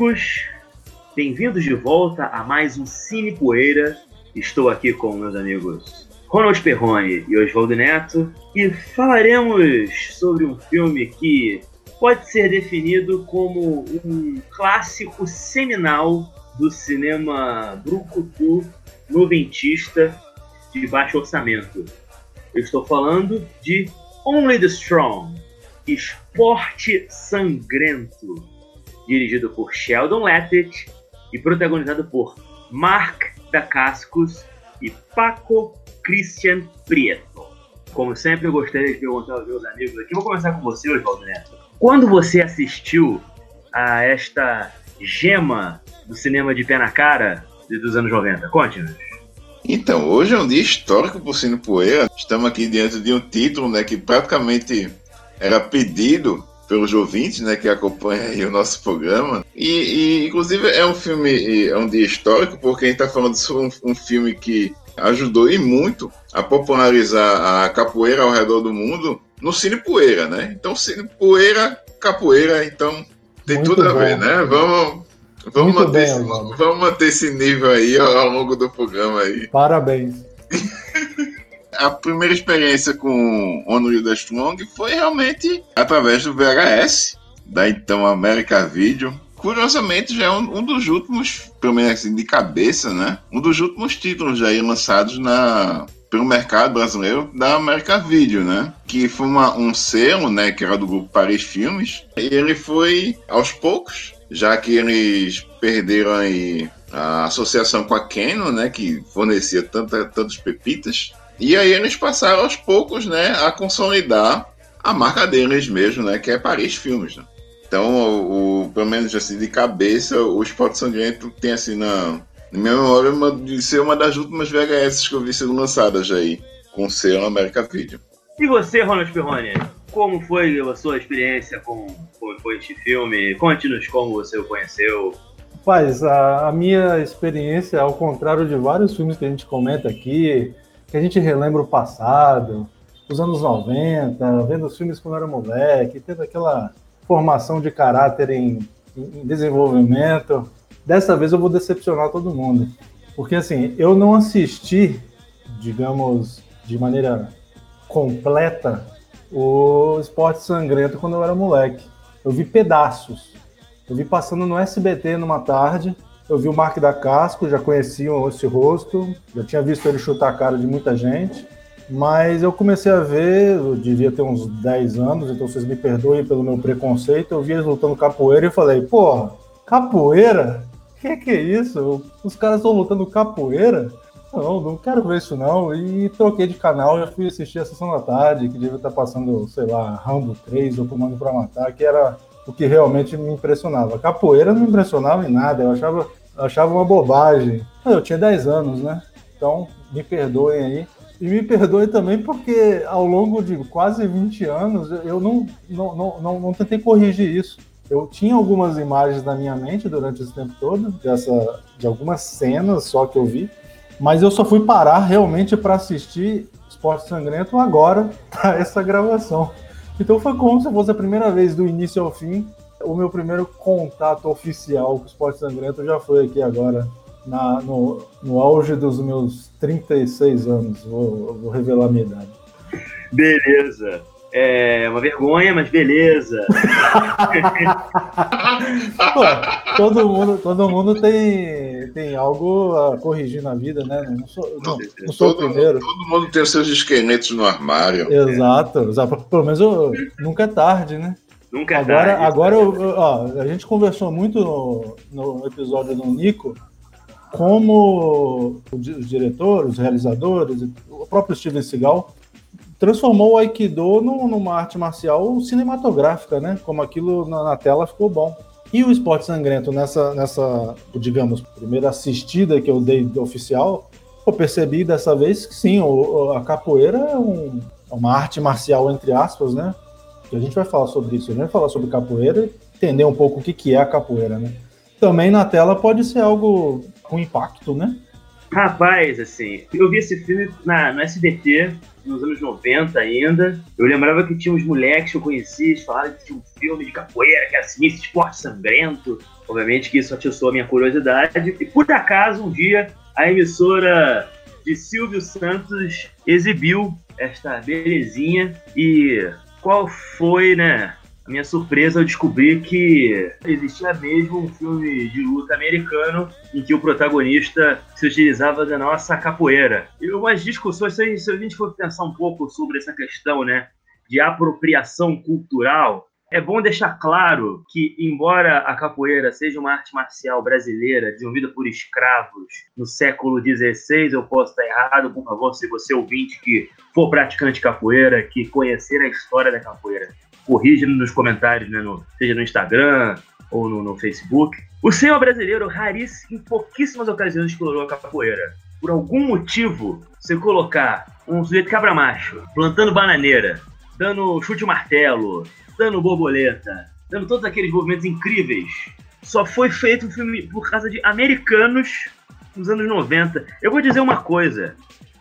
amigos, bem-vindos de volta a mais um Cine Poeira. Estou aqui com meus amigos Ronald Perrone e Oswaldo Neto e falaremos sobre um filme que pode ser definido como um clássico seminal do cinema brucutu noventista de baixo orçamento. Eu estou falando de Only the Strong, Esporte Sangrento, dirigido por Sheldon Lettich e protagonizado por Mark Dacascos e Paco Christian Prieto. Como sempre, eu gostaria de perguntar aos meus amigos aqui. Vou começar com você, Oswaldo Neto. Quando você assistiu a esta gema do cinema de pé na cara dos anos 90? Conte-nos. Então, hoje é um dia histórico para o Cine Poeira. Estamos aqui diante de um título né, que praticamente era pedido pelos ouvintes né, que acompanham o nosso programa. E, e, inclusive, é um filme, é um dia histórico, porque a gente está falando sobre um, um filme que ajudou e muito a popularizar a capoeira ao redor do mundo no Cine Poeira, né? Então, Cine Poeira, capoeira, então tem muito tudo a ver, né? Vamos Vamos manter, bem, esse, vamos manter esse nível aí ao longo do programa aí. Parabéns. a primeira experiência com Honor the Strong foi realmente através do VHS, da então América Video. Curiosamente, já é um, um, dos últimos, pelo menos assim, de cabeça, né? Um dos últimos títulos aí lançados na, pelo mercado brasileiro da América Video, né? Que foi uma, um selo, né? Que era do grupo Paris Filmes. E ele foi, aos poucos, já que eles perderam aí a associação com a Canon, né, que fornecia tanta, tantas pepitas, e aí eles passaram aos poucos, né, a consolidar a marca deles mesmo, né, que é Paris Filmes. Né? Então, o, o, pelo menos assim de cabeça, o Esporte Sangrento tem assim na, na minha memória uma, de ser uma das últimas VHS que eu vi sendo lançadas aí, com o selo América Video. E você, Ronald Perrone? Como foi a sua experiência com, com, com este filme? Conte-nos como você o conheceu. Paz, a, a, minha experiência, ao contrário de vários filmes que a gente comenta aqui, que a gente relembra o passado, os anos 90, vendo os filmes quando era moleque, tendo aquela formação de caráter em, em desenvolvimento. Dessa vez eu vou decepcionar todo mundo. Porque assim, eu não assisti, digamos, de maneira completa o Esporte Sangrento quando eu era moleque. Eu vi pedaços. Eu vi passando no SBT numa tarde. Eu vi o Mark da Casco, já conhecia esse rosto, já tinha visto ele chutar a cara de muita gente. Mas eu comecei a ver, eu devia ter uns 10 anos, então vocês me perdoem pelo meu preconceito. Eu vi eles lutando capoeira e falei, porra, capoeira? Que que é isso? Os caras estão lutando capoeira? Não, não quero ver isso não. E troquei de canal e fui assistir a sessão da tarde, que devia estar passando, sei lá, Rambo 3 ou Comando para Matar, que era o que realmente me impressionava. Capoeira não me impressionava em nada, eu achava, achava uma bobagem. Eu tinha 10 anos, né? Então, me perdoem aí. E me perdoe também porque ao longo de quase 20 anos eu não, não, não, não, não tentei corrigir isso. Eu tinha algumas imagens na minha mente durante esse tempo todo, dessa, de algumas cenas só que eu vi, mas eu só fui parar realmente para assistir Esporte Sangrento agora para essa gravação. Então foi como se fosse a primeira vez do início ao fim. O meu primeiro contato oficial com o Esporte Sangrento já foi aqui agora, na, no, no auge dos meus 36 anos. Vou, vou revelar a minha idade. Beleza. É uma vergonha, mas beleza. Pô, todo mundo, todo mundo tem, tem algo a corrigir na vida, né? Não sou, não, não sou todo, o primeiro. Todo mundo tem os seus esqueletos no armário. Exato, exato. Pelo menos eu, nunca é tarde, né? Nunca é agora, tarde. Agora, eu, ó, a gente conversou muito no, no episódio do Nico como os diretores, os realizadores, o próprio Steven Seagal transformou o Aikido numa arte marcial cinematográfica, né? Como aquilo na, na, tela ficou bom. E o esporte sangrento, nessa, nessa, digamos, primeira assistida que eu dei oficial, eu percebi dessa vez que sim, a capoeira é, um, é, uma arte marcial, entre aspas, né? A gente vai falar sobre isso, a gente vai falar sobre capoeira e entender um pouco o que, que é a capoeira, né? Também na tela pode ser algo com impacto, né? Rapaz, assim, eu vi esse filme na, no SBT, nos anos 90 ainda. Eu lembrava que tinha uns moleques que eu conhecia, eles falavam que tinha um filme de capoeira, que era sinistro, esporte sangrento. Obviamente que isso atiçou a minha curiosidade. E por acaso, um dia, a emissora de Silvio Santos exibiu esta belezinha. E qual foi, né? A minha surpresa ao descobrir que existia mesmo um filme de luta americano em que o protagonista se utilizava da nossa capoeira. E umas discussões, se a gente for pensar um pouco sobre essa questão, né, de apropriação cultural, é bom deixar claro que, embora a capoeira seja uma arte marcial brasileira desenvolvida por escravos no século XVI, eu posso estar errado, por favor, se você ouvinte que for praticante de capoeira, que conhecer a história da capoeira, corrija nos comentários, né, no, seja no Instagram ou no, no Facebook. O senhor brasileiro, raríssimo, em pouquíssimas ocasiões, explorou a capoeira. Por algum motivo, você colocar um sujeito cabra-macho plantando bananeira, dando chute martelo, dando borboleta, dando todos aqueles movimentos incríveis. Só foi feito um filme por causa de americanos nos anos 90. Eu vou dizer uma coisa.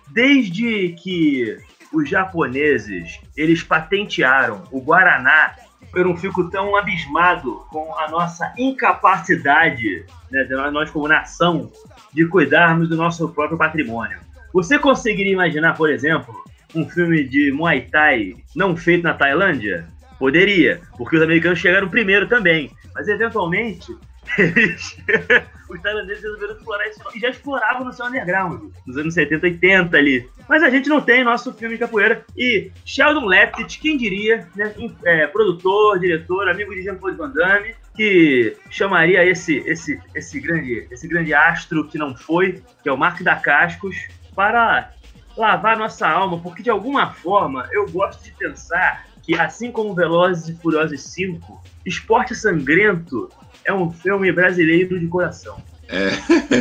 Desde que os japoneses eles patentearam o Guaraná, eu não fico tão abismado com a nossa incapacidade, né, nós como nação, de cuidarmos do nosso próprio patrimônio. Você conseguiria imaginar, por exemplo, um filme de Muay Thai não feito na Tailândia? Poderia, porque os americanos chegaram primeiro também. Mas eventualmente, os tailandeses resolveram explorar isso e já exploravam no seu underground, nos anos 70, 80 ali. Mas a gente não tem nosso filme de capoeira. E Sheldon Leppich, quem diria, né, é, produtor, diretor, amigo de Jean-Claude Van Damme, que chamaria esse, esse, esse, grande, esse grande astro que não foi, que é o Mark da Cascos, para lavar nossa alma, porque de alguma forma eu gosto de pensar que, assim como Velozes e Furiosos 5, Esporte Sangrento é um filme brasileiro de coração. É.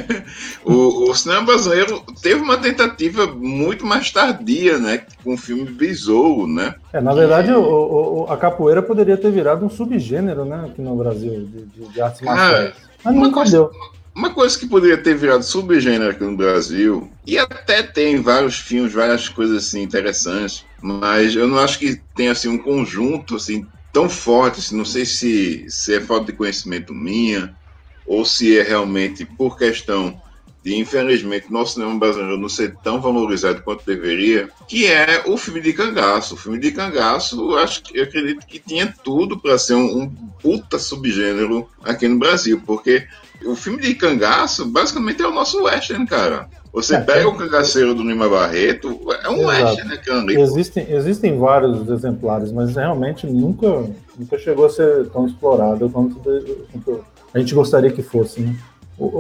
o, o, cinema brasileiro teve uma tentativa muito mais tardia, né? Com o filme Besouro, né? É, na verdade, o, o, a capoeira poderia ter virado um subgênero, né? Aqui no Brasil, de, de, de artes marciais. Mas nunca coisa, deu. Uma coisa que poderia ter virado subgênero aqui no Brasil, e até tem vários filmes, várias coisas assim interessantes, mas eu não acho que tenha assim, um conjunto assim, tão forte. Assim, não sei se, se é falta de conhecimento minha, ou se é realmente por questão de, infelizmente, nosso cinema brasileiro não ser tão valorizado quanto deveria, que é o filme de cangaço. O filme de cangaço, eu, acho, eu acredito que tinha tudo para ser um, um puta subgênero aqui no Brasil, porque o filme de cangaço, basicamente, é o nosso western, cara. Você é, pega é, o cangaceiro do Lima Barreto, é um exato. né, cara? Existem, existem vários exemplares, mas realmente nunca, nunca chegou a ser tão explorado quanto, quanto a gente gostaria que fosse, né?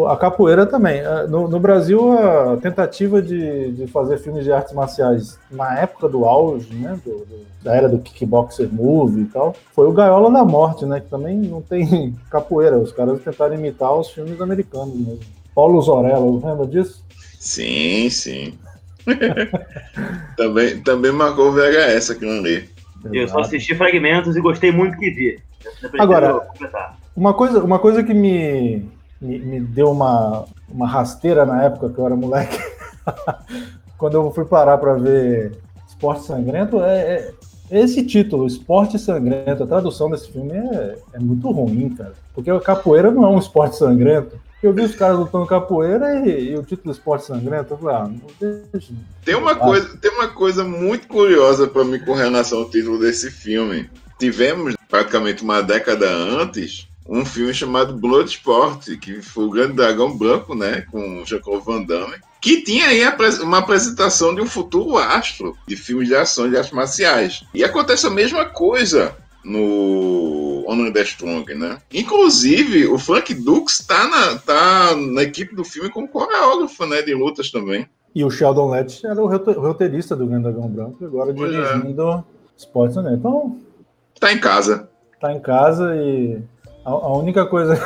A capoeira também. É, no, no, Brasil, a tentativa de, de fazer filmes de artes marciais na época do auge, né, do, do, da era do kickboxer movie e tal, foi o Gaiola da Morte, né, que também não tem capoeira. Os caras tentaram imitar os filmes americanos mesmo. Paulo Zorella, lembra disso? Sim, sim. também, também marcou o VHS aqui no ali. Eu só assisti fragmentos e gostei muito que vi. Agora, uma coisa, uma coisa que me me, me deu uma, uma rasteira na época que eu era moleque. Quando eu fui parar para ver Esporte Sangrento, é, é, esse título, Esporte Sangrento, a tradução desse filme é, é muito ruim, cara. Porque a capoeira não é um esporte sangrento. Eu vi os caras lutando capoeira e, e o título Esporte Sangrento, eu falei, ah, não deixa. Tem uma, coisa, tem uma coisa muito curiosa para mim com relação ao título desse filme. Tivemos praticamente uma década antes um filme chamado Bloodsport, que foi o Grande Dragão Branco, né, com Jean-Claude Van Damme, que tinha aí uma apresentação de um futuro astro de filmes de ação de artes marciais. E acontece a mesma coisa no Honor the Strong, né? Inclusive, o Frank Dux tá na, tá na equipe do filme como coreógrafo, né, de lutas também. E o Sheldon Letch era o roteirista do Grande Dragão Branco, agora pois é. dirigindo é. Sports, né? Então... Tá em casa. Tá em casa e a, a única coisa,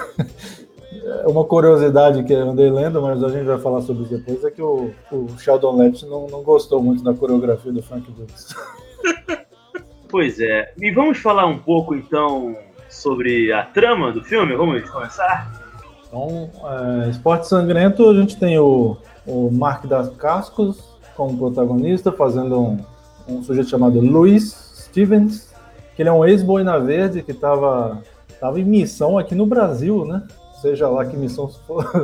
uma curiosidade que eu andei lendo, mas a gente vai falar sobre isso depois, é que o, o Sheldon Letch não, não gostou muito da coreografia do Frank Dux. Pois é. E vamos falar um pouco então sobre a trama do filme? Vamos começar? Então, é, Esporte Sangrento, a gente tem o, o Mark das Cascos como protagonista, fazendo um, um sujeito chamado Luis Stevens, que ele é um ex-boina verde que estava tava em missão aqui no Brasil, né? Seja lá que missão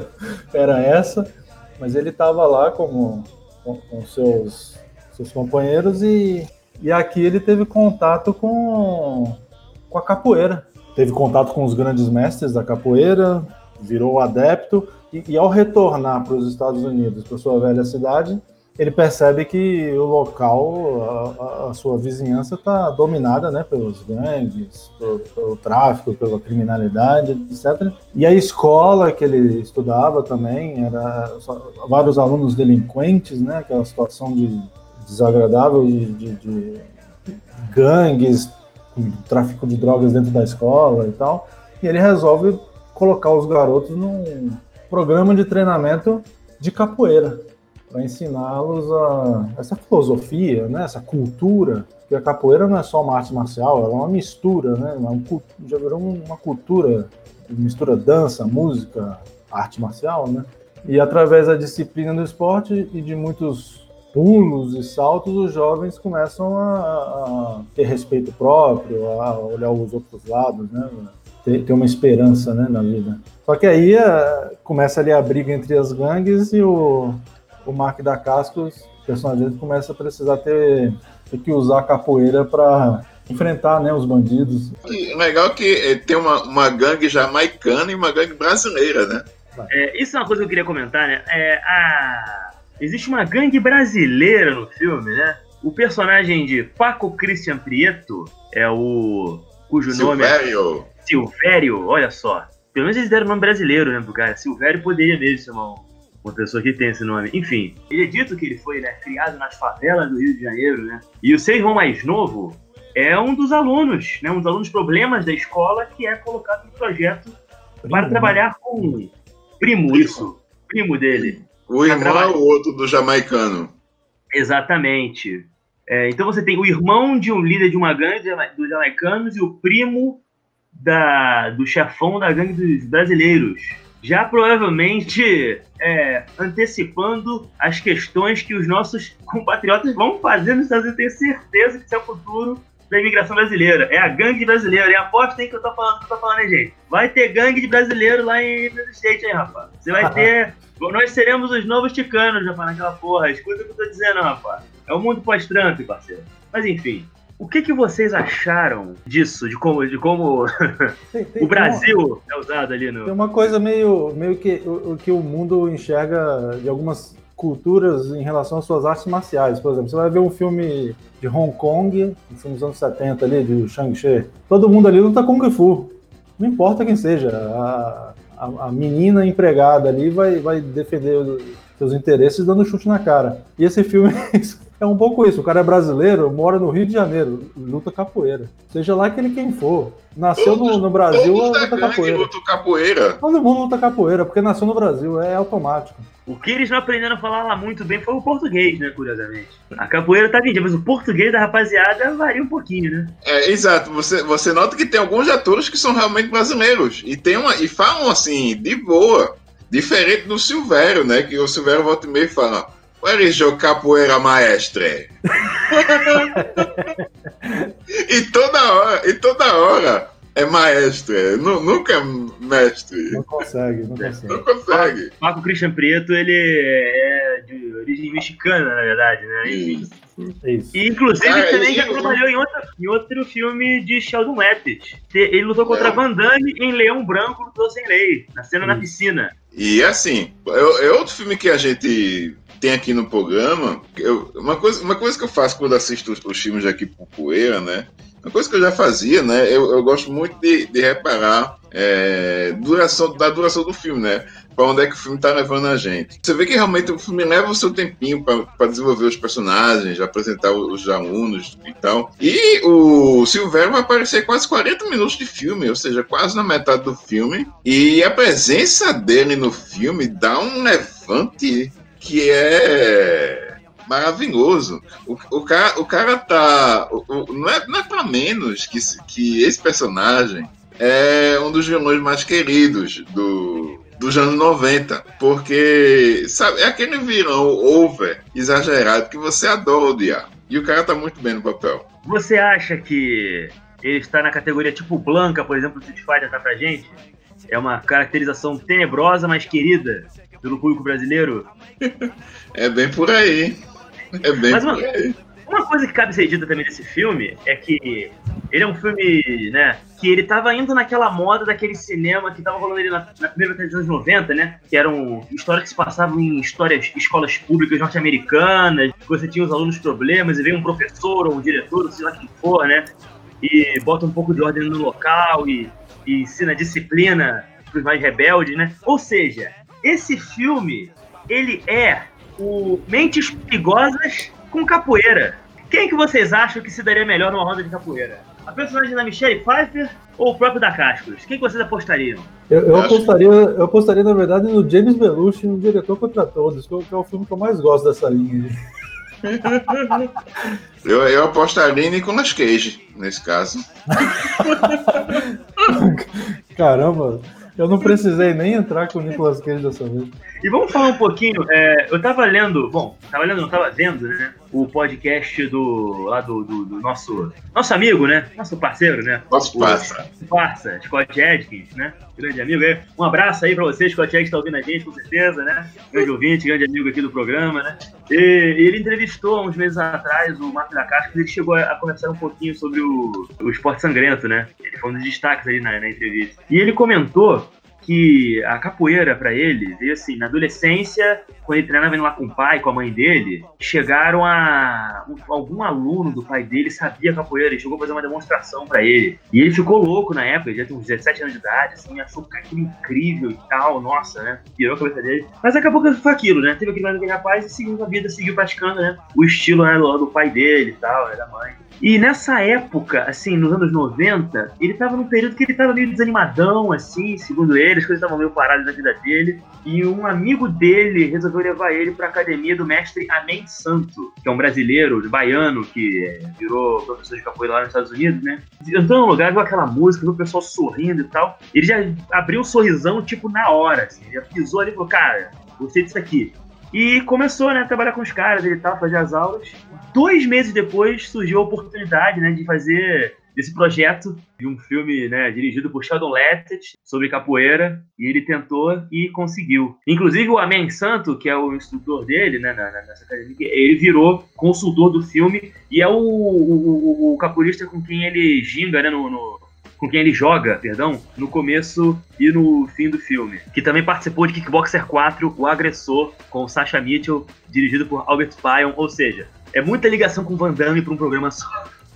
era essa, mas ele estava lá como, com, com seus, seus companheiros e, e aqui ele teve contato com, com a capoeira. Teve contato com os grandes mestres da capoeira, virou adepto, e, e ao retornar para os Estados Unidos, para sua velha cidade, ele percebe que o local, a, a sua vizinhança está dominada né, pelos gangues, pelo, pelo, tráfico, pela criminalidade, etc. E a escola que ele estudava também era vários alunos delinquentes, né, aquela situação de desagradável de, de, de gangues, tráfico de drogas dentro da escola e tal. E ele resolve colocar os garotos num programa de treinamento de capoeira para ensiná-los a essa filosofia, né, essa cultura, que a capoeira não é só uma arte marcial, ela é uma mistura, né, é já virou uma cultura, mistura dança, música, arte marcial, né, e através da disciplina do esporte e de muitos pulos e saltos, os jovens começam a, a ter respeito próprio, a olhar os outros lados, né, ter, ter uma esperança, né, na vida. Só que aí a, começa ali a briga entre as gangues e o o Mark da Cascos, personagem começa a precisar ter, ter que usar a capoeira para enfrentar né, os bandidos. E legal que eh, tem uma, uma gangue jamaicana e uma gangue brasileira, né? É, isso é uma coisa que eu queria comentar, né? É, a... Existe uma gangue brasileira no filme, né? O personagem de Paco Christian Prieto é o. cujo Silvério. nome é. Silvério, olha só. Pelo menos eles deram o nome brasileiro, né, pro cara. Silvério poderia mesmo ser uma, uma pessoa que tem esse nome. Enfim, ele é dito que ele foi né, criado nas favelas do Rio de Janeiro, né? E o seu irmão mais novo é um dos alunos, né? Um dos alunos problemas da escola que é colocado no projeto primo. para trabalhar com primo, primo, isso, primo dele. O irmão é o outro do jamaicano. Exatamente. É, então você tem o irmão de um líder de uma gangue dos jamaicanos e o primo da, do chefão da gangue dos brasileiros já provavelmente é, antecipando as questões que os nossos compatriotas vão fazer nos Estados Unidos. Tenho certeza que isso é o futuro da imigração brasileira. É a gangue brasileira. E aposta aí que eu tô falando, que eu tô falando, hein, gente. Vai ter gangue de brasileiro lá em nos States aí, rapaz. Você vai ter. Nós seremos os novos ticanos, rapaz, naquela porra. Escuta o que eu tô dizendo, rapaz. É o mundo pós-Trump, parceiro. Mas enfim, o que, que vocês acharam disso, de como, de como tem, tem, o Brasil uma, é usado ali no. Tem uma coisa meio, meio que o, que o mundo enxerga de algumas culturas em relação às suas artes marciais. Por exemplo, você vai ver um filme de Hong Kong, um filme dos anos 70 ali, de Shang-Chi. Todo mundo ali luta Kung Fu. Não importa quem seja. A, a, a menina empregada ali vai, vai defender seus interesses dando chute na cara. E esse filme É um pouco isso. O cara é brasileiro, mora no Rio de Janeiro, luta capoeira. Seja lá aquele quem for. Nasceu todos, no, no, Brasil, luta capoeira. Luta capoeira. Todo mundo luta capoeira, porque nasceu no Brasil, é automático. O que eles não aprenderam a falar lá muito bem foi o português, né, curiosamente. A capoeira tá vendida, mas o português da rapaziada varia um pouquinho, né? É, exato. Você, você nota que tem alguns atores que são realmente brasileiros. E, tem uma, e falam assim, de boa. Diferente do Silvério, né? Que o Silvério volta e meio fala Where is your capoeira maestre? e toda hora, e toda hora é maestre, nunca é mestre. Não consegue, não consegue. Não consegue. Marco Christian Prieto, ele é de origem mexicana, na verdade, né? Isso. Isso. E, inclusive, ah, também já trabalhou em outro, em outro filme de Sheldon Letters. Ele lutou contra é. Van Damme em Leão Branco, lutou sem lei, na cena Isso. na piscina. E assim, é, é outro filme que a gente tem aqui no programa. Eu, uma, coisa, uma coisa que eu faço quando assisto os, os filmes aqui por Poeira, né? Uma coisa que eu já fazia, né? Eu, eu gosto muito de, de reparar é, duração, da duração do filme, né? Para onde é que o filme está levando a gente. Você vê que realmente o filme leva o seu tempinho para desenvolver os personagens, apresentar os alunos e tal. E o Silvério vai aparecer quase 40 minutos de filme, ou seja, quase na metade do filme. E a presença dele no filme dá um levante que é maravilhoso. O, o, cara, o cara tá. O, não, é, não é pra menos que, que esse personagem é um dos vilões mais queridos do, dos anos 90, porque sabe, é aquele virão over exagerado que você adora odiar. E o cara tá muito bem no papel. Você acha que ele está na categoria tipo Blanca, por exemplo, do Street Fighter tá pra gente? É uma caracterização tenebrosa, mas querida pelo público brasileiro? é bem por aí. É bem mas, aí. Uma coisa que cabe ser dita também desse filme é que ele é um filme, né, que ele tava indo naquela moda daquele cinema que tava rolando ali na, na primeira metade dos anos 90, né, que eram histórias que se passavam em histórias, escolas públicas norte-americanas, você tinha os alunos problemas e vem um professor ou um diretor, ou sei lá quem for, né, e bota um pouco de ordem no local e, e ensina disciplina pros mais rebeldes, né, ou seja, esse filme, ele é o Mentes Perigosas com capoeira. Quem que vocês acham que se daria melhor numa roda de capoeira? A personagem da Michelle Pfeiffer ou o próprio da Cascos? Quem que vocês apostariam? Eu, eu apostaria, eu apostaria, na verdade, no James Belushi, no Diretor Contra Todos, que é o filme que eu mais gosto dessa linha. eu, eu apostaria em Nicolas Cage, nesse caso. Caramba, eu não precisei nem entrar com o Nicolas Cage dessa vez. E vamos falar um pouquinho. É, eu tava lendo, bom, tava lendo, não tava vendo, né? O podcast do lá do, do, do nosso nosso amigo, né? Nosso parceiro, né? Nosso parça. Parça, Scott Edkins, né? Grande amigo. Um abraço aí pra você, Scott Edkins tá ouvindo a gente, com certeza, né? Grande ouvinte, grande amigo aqui do programa, né? E, ele entrevistou uns meses atrás o Marco da Casca, ele chegou a, conversar um pouquinho sobre o, o esporte sangrento, né? Ele foi um dos destaques ali na, na entrevista. E ele comentou que a capoeira para ele veio assim, na adolescência, quando ele treinava indo lá com o pai, com a mãe dele, chegaram a. Algum aluno do pai dele sabia capoeira e chegou a fazer uma demonstração para ele. E ele ficou louco na época, ele já tinha uns 17 anos de idade, assim, achou aquilo incrível e tal, nossa, né? Pirou a cabeça dele. Mas acabou que foi aquilo, né? Teve aquele rapaz e seguiu a vida, seguiu praticando, né? O estilo né, do, do pai dele e tal, né, da mãe. E nessa época, assim, nos anos 90, ele tava num período que ele tava meio desanimadão, assim, segundo ele, as coisas estavam meio paradas na vida dele. E um amigo dele resolveu levar ele pra academia do mestre Amém Santo, que é um brasileiro, baiano, que virou professor de capoeira lá nos Estados Unidos, né? Entrou no lugar, viu aquela música, viu o pessoal sorrindo e tal. Ele já abriu um sorrisão, tipo, na hora, assim. Ele já pisou ali e falou, cara, gostei disso aqui. E começou, né, a trabalhar com os caras, ele tal, fazer as aulas. Dois meses depois surgiu a oportunidade, né, de fazer esse projeto de um filme, né, dirigido por Sheldon Lettett sobre capoeira, e ele tentou e conseguiu. Inclusive o Amen Santo, que é o instrutor dele, né, nessa academia, ele virou consultor do filme e é o, o, o, o capoeirista com quem ele ginga, né, no, no com quem ele joga, perdão, no começo e no fim do filme. Que também participou de Kickboxer 4, O Agressor, com Sasha Mitchell, dirigido por Albert Pion, ou seja, é muita ligação com Van Damme para um programa só.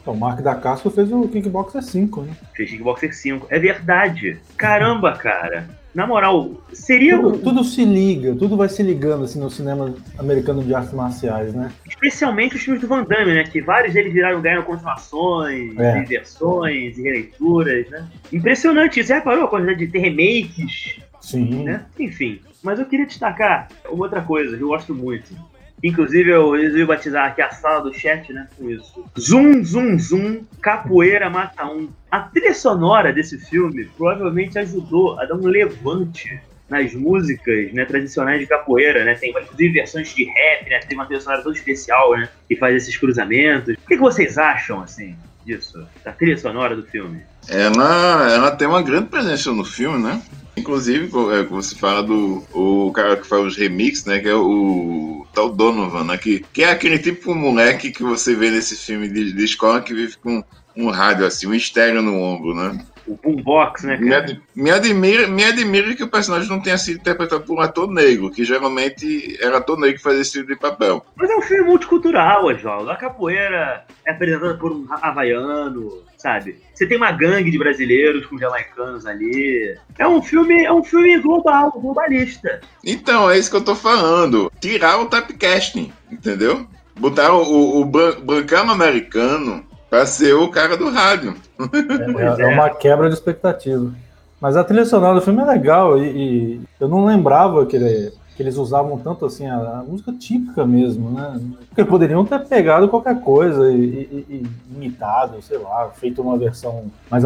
O Mark da Casco fez o Kickboxer 5, né? Fez Kickboxer 5. É verdade. Caramba, cara. Na moral, seria. Tudo, tudo, se liga, tudo vai se ligando assim no cinema americano de artes marciais, né? Especialmente os filmes do Van Damme, né? Que vários deles viraram ganharam continuações, é. versões e releituras, né? Impressionante. Você reparou a quantidade de ter remakes? Sim. Né? Enfim. Mas eu queria destacar uma outra coisa que eu gosto muito. Inclusive, eu resolvi batizar aqui a sala do chat, né? Com isso. Zum, zum, zum, capoeira mata um. A trilha sonora desse filme provavelmente ajudou a dar um levante nas músicas né, tradicionais de capoeira, né? Tem inclusive versões de rap, né? Tem uma trilha sonora toda especial, né? Que faz esses cruzamentos. O que, que vocês acham, assim, disso? Da trilha sonora do filme? Ela, ela tem uma grande presença no filme, né? Inclusive, é, você fala do o cara que faz os remixes, né? Que é o tal Donovan, né? Que, que é aquele tipo de moleque que você vê nesse filme de, de escola que vive com um rádio assim, um estéreo no ombro, né? O boombox, né? Me, me, admira, me admira que o personagem não tenha sido interpretado por um ator negro, que geralmente era ator negro que fazia esse tipo de papel. Mas é um filme multicultural, Oswaldo. A capoeira é apresentada por um havaiano, sabe? Você tem uma gangue de brasileiros com jamaicanos ali. É um filme, é um filme global, globalista. Então, é isso que eu tô falando. Tirar o typecasting, entendeu? Botar o, o, o brancano americano pra ser o cara do rádio. É, é, uma quebra de expectativa. Mas a trilha sonora do filme é legal e, e eu não lembrava que, ele, que, eles usavam tanto assim a, a, música típica mesmo, né? Porque poderiam ter pegado qualquer coisa e, e, e imitado, sei lá, feito uma versão mais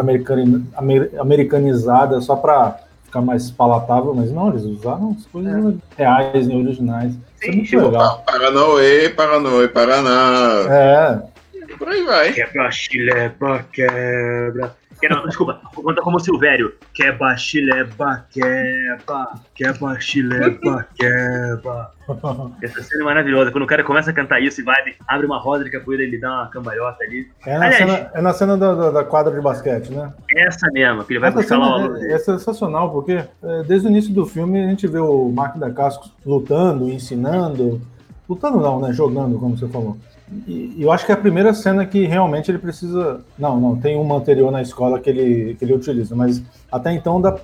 americanizada só para ficar mais palatável, mas não, eles usaram as coisas é. reais, né, originais. Isso é muito tipo, legal. Paranoê, Paranoê, Paraná. É. Por aí vai. Quebra, chileba, quebra. Não, desculpa, conta como Silvério. Queba, chileba, queba. Queba, chileba, queba. Essa cena é maravilhosa. Quando o cara começa a cantar isso e vai, abre uma roda de capoeira e ele dá uma cambalhota ali. É na Aliás, cena, é na cena da, da, da, quadra de basquete, né? Essa mesmo, que ele vai buscar lá é, é sensacional, porque é, desde o início do filme a gente vê o Mark da Casco lutando, ensinando. Lutando não, né? Jogando, como você falou. E eu acho que é a primeira cena que realmente ele precisa. Não, não, tem uma anterior na escola que ele, que ele utiliza, mas até então, dá,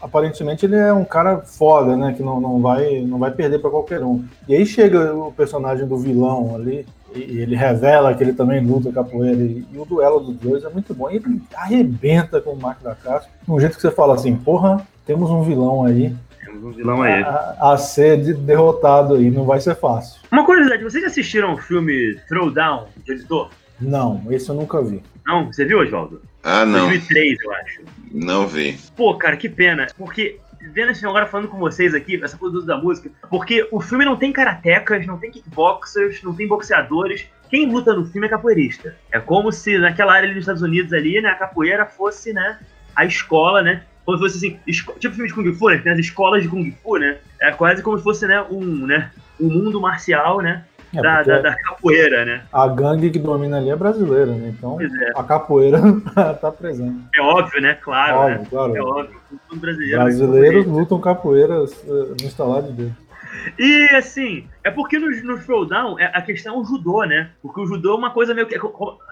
aparentemente, ele é um cara foda, né? Que não, não, vai, não vai perder para qualquer um. E aí chega o personagem do vilão ali, e ele revela que ele também luta capoeira. E, e o duelo dos dois é muito bom. E ele arrebenta com o Marco da Casa, de um jeito que você fala assim: porra, temos um vilão aí temos um vilão aí. A, a ser derrotado aí, não vai ser fácil. Uma curiosidade, vocês assistiram o filme Throwdown, de editor? Não, esse eu nunca vi. Não? Você viu, Oswaldo? Ah, não. 2003, eu acho. Não vi. Pô, cara, que pena. Porque vendo assim agora falando com vocês aqui, essa coisa da música, porque o filme não tem karatecas, não tem kickboxers, não tem boxeadores. Quem luta no filme é capoeirista. É como se naquela área ali nos Estados Unidos ali, né, a capoeira fosse, né, a escola, né, como se fosse assim, tipo filme de Kung Fu, né? Tem as escolas de Kung Fu, né? É quase como se fosse, né, um, né, um mundo marcial, né? É, da, da, da, capoeira, né? A gangue que domina ali é brasileira, né? Então é. a capoeira tá presente. É óbvio, né? Claro, óbvio, né? Claro. É óbvio. Brasileiro, Brasileiros lutam capoeiras uh, no instalado dele. E assim, é porque no, no Showdown é, a questão é o judô, né? Porque o judô é uma coisa meio que.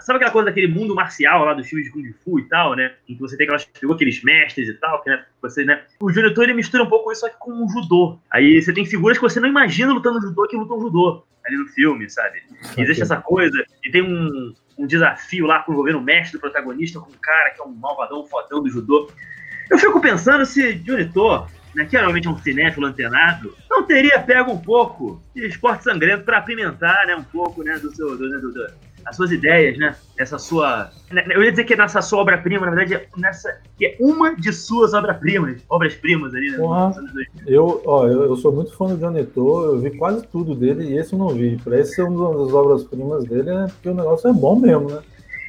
Sabe aquela coisa daquele mundo marcial lá dos filmes de Kung Fu e tal, né? Em que você tem aquelas, aqueles mestres e tal, que né, você, né? O Junitor ele mistura um pouco isso aqui com o judô. Aí você tem figuras que você não imagina lutando judô que lutam judô ali no filme, sabe? E existe essa coisa, e tem um, um desafio lá com o mestre do protagonista com um cara que é um malvadão fodão do judô. Eu fico pensando se Junitor né, que é um cinéfilo antenado, não teria pego um pouco de esporte sangrento para apimentar né, um pouco né, do seu, do, do, do, as suas ideias, né? Essa sua. Né, eu ia dizer que é nessa sua obra-prima, na verdade, é nessa, que é uma de suas obras-primas, obras-primas ali, né? Porra, eu, ó, eu, eu, sou muito fã do John eu vi quase tudo dele e esse eu não vi. Para esse ser uma das obras-primas dele, é porque o negócio é bom mesmo, né?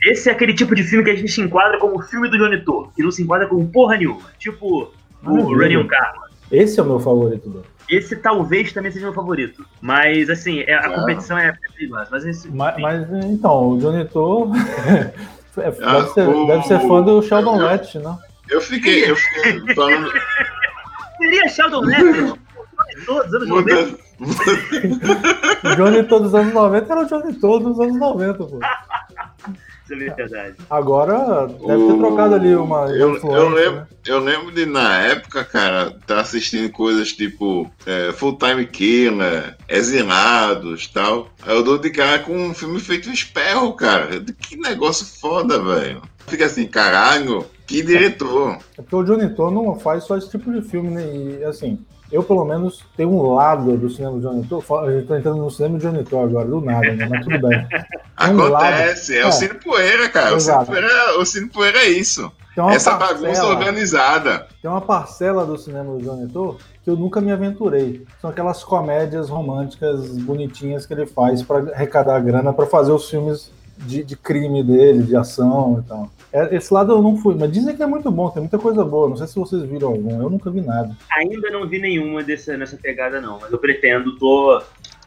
Esse é aquele tipo de filme que a gente se enquadra como o filme do Jonitor, que não se enquadra como porra nenhuma. Tipo, o Running Karma. Esse é o meu favorito dele. Esse talvez também seja o meu favorito. Mas, assim, é, a ah. competição é perigosa. Mas, esse, mas, mas, então, o Johnny To é, deve, ah, ser, o... deve ser fã do Sheldon Letch, não? Eu fiquei, eu fiquei falando... Seria Sheldon Letch todos os anos 90? o Johnny To dos anos 90 era o Johnny To dos anos 90, pô. É verdade. Agora deve ter trocado ali uma. Eu, eu, lembro, né? eu lembro de, na época, cara, tá assistindo coisas tipo é, Full Time Killer, Exinados tal. Aí eu dou de cara com um filme feito em esperro, cara. Que negócio foda, velho. Fica assim, caralho, que diretor. É porque o Johnny não faz só esse tipo de filme, né? E assim, eu, pelo menos, tenho um lado do cinema de To. Eu tô entrando no cinema de To agora, do nada, né? Mas tudo bem. Acontece, lado... é, o é. Cine Poeira, cara. O Cine Poeira, o Cine Poeira é isso. Essa parcela, bagunça organizada. Tem uma parcela do cinema do To que eu nunca me aventurei. São aquelas comédias românticas bonitinhas que ele faz para arrecadar grana para fazer os filmes de, de crime dele, de ação e tal. É, esse lado eu não fui, mas dizem que é muito bom, tem muita coisa boa. Não sei se vocês viram algum, eu nunca vi nada. Ainda não vi nenhuma dessa, nessa pegada, não, mas eu pretendo, tô.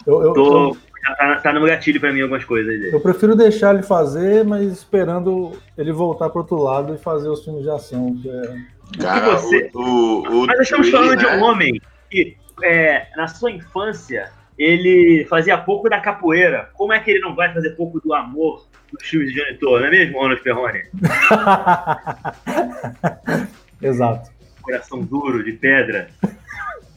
Eu, eu, tô eu, tá, tá, no gatilho pra mim algumas coisas dele. Eu prefiro deixar ele fazer, mas esperando ele voltar pro outro lado e fazer os filmes de ação. Que é... Cara, você... o, o, o mas estamos falando de um né? homem que, é, na sua infância, ele fazia pouco da capoeira. Como é que ele não vai fazer pouco do amor nos filmes de Janitor, não é mesmo, Ronald Perrone? Exato. Coração duro, de pedra.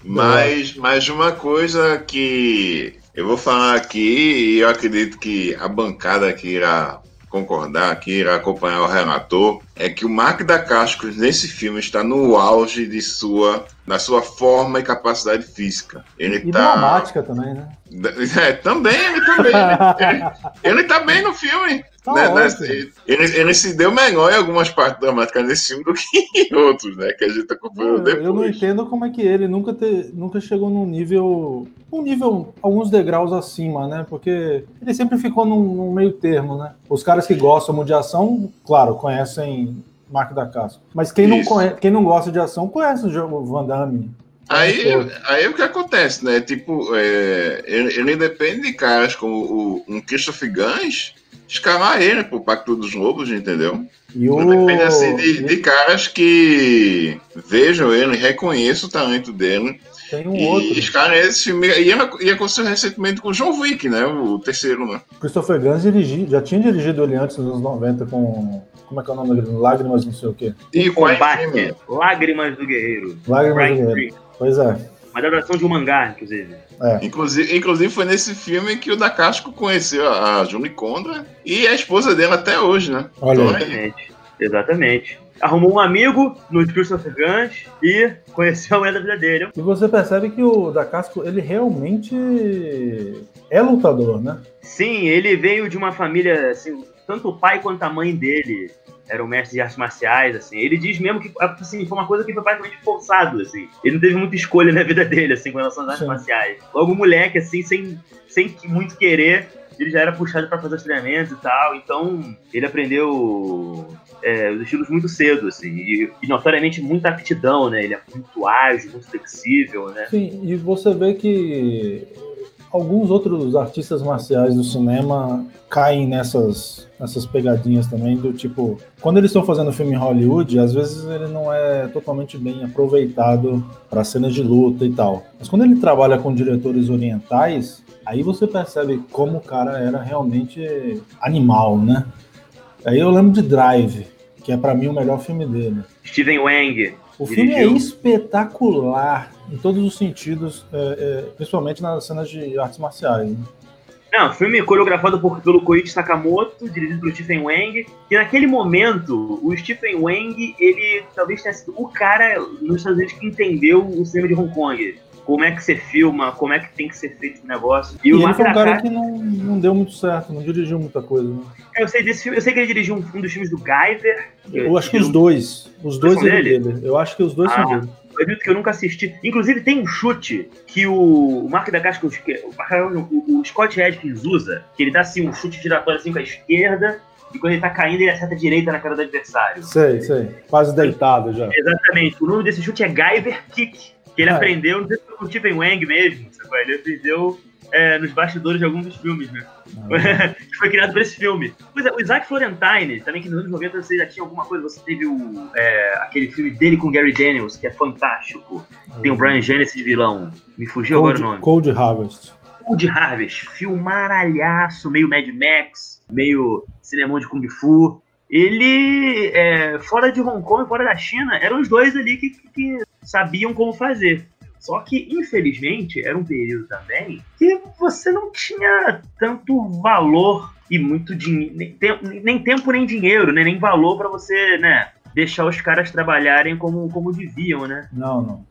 Mas, mas uma coisa que eu vou falar aqui, e eu acredito que a bancada aqui irá concordar aqui, irá acompanhar o relator, é que o Mark da Casco nesse filme está no auge de sua, da sua forma e capacidade física. Ele e tá... dramática também, né? É, também, ele também. ele, ele tá bem no filme. Tá né, né, ele, ele se deu melhor em algumas partes dramáticas desse filme do que em outros, né? Que a gente acompanhou Eu, depois. eu não entendo como é que ele nunca, te, nunca chegou num nível. Um nível, alguns degraus acima, né? Porque ele sempre ficou num, num meio termo, né? Os caras que gostam de ação, claro, conhecem Mark da Casco. Mas quem não, Isso. conhe- quem não gosta de ação conhece o jogo Van Damme. Aí, Conhece aí o que acontece, né? Tipo, é, ele, ele depende de caras como o, um Christopher Gans escalar ele pro Pacto dos Lobos, entendeu? E o. Depende assim de, de caras que vejam ele, reconheçam o talento dele Tem um e outro. escalem esse filme. E ia, ia acontecer recentemente com o John Wick, né? O terceiro, né? Christopher Gans dirigi, já tinha dirigido ele antes nos anos 90 com. Como é que é o nome dele? Lágrimas, não sei o quê. E é Combate? Lágrimas do Guerreiro. Lágrimas Brian do Guerreiro. Creek. Pois é. Uma adaptação de um mangá, inclusive. Inclusive, inclusive foi nesse filme que o Da Casco conheceu a Julie Condra e a esposa dele até hoje, né? Olha Exatamente. Exatamente. Arrumou um amigo no Christopher Gans e conheceu a mulher da vida dele. E você percebe que o da Casco, ele realmente é lutador, né? Sim, ele veio de uma família, assim, tanto o pai quanto a mãe dele eram mestres de artes marciais, assim. Ele diz mesmo que, assim, foi uma coisa que foi praticamente forçado, assim. Ele não teve muita escolha na vida dele, assim, com relação às artes Sim. marciais. Logo, moleque, assim, sem, sem muito querer, ele já era puxado pra fazer os treinamentos e tal. Então, ele aprendeu é, os estilos muito cedo, assim. E, e notoriamente muita aptidão, né? Ele é muito ágil, muito flexível, né? Sim, e você vê que alguns outros artistas marciais do cinema caem nessas, nessas pegadinhas também, do tipo, quando eles estão fazendo filme em Hollywood, às vezes ele não é totalmente bem aproveitado para cenas de luta e tal. Mas quando ele trabalha com diretores orientais, aí você percebe como o cara era realmente animal, né? Aí eu lembro de Drive, que é para mim o melhor filme dele. Steven Wang, O filme é espetacular em todos os sentidos, é, é, principalmente nas cenas de artes marciais. né? Não, filme coreografado por, pelo Koichi Sakamoto, dirigido pelo Stephen Wang. E naquele momento, o Stephen Wang, ele talvez tenha sido o cara nos Estados Unidos que entendeu o cinema de Hong Kong. Como é que você filma, como é que tem que ser feito o negócio. E, E, o ele foi um cara que não, não deu muito certo, não dirigiu muita coisa. Né? eu sei desse filme, eu sei que ele dirigiu um, um dos filmes do Guyver. Eu acho que os dois, os dois são são dele? dele. Eu acho que os dois são Ah. dele. Eu acredito que eu nunca assisti. Inclusive, tem um chute que o, o Mark que- o, Mark- o, o Scott Adkins usa, que ele dá assim um chute giratório assim com a esquerda, e quando ele tá caindo, ele acerta a direita na cara do adversário. Sei, sei. Quase deitado já. Exatamente. O nome desse chute é Guyver Kick, que ele Ah, é. aprendeu não sei se foi com o Stephen Wang mesmo, sacou? ele aprendeu é, nos bastidores de alguns dos filmes, né? que foi criado por esse filme. Pois é, o Isaac Florentine, também que nos anos 90 você já tinha alguma coisa, você teve o, é, aquele filme dele com Gary Daniels, que é fantástico. Tem o Brian Genesis de vilão. Me fugiu agora o Cold, nome. Cold Harvest. Cold Harvest, filmaralhaço, meio Mad Max, meio cinemão de Kung Fu. Ele, é, fora de Hong Kong e fora da China, eram os dois ali que- que sabiam como fazer. Só que, infelizmente, era um período também que você não tinha tanto valor e muito dinheiro, nem, tem- nem tempo nem dinheiro, né? nem valor pra você, né, deixar os caras trabalharem como, como deviam, né? Não, não.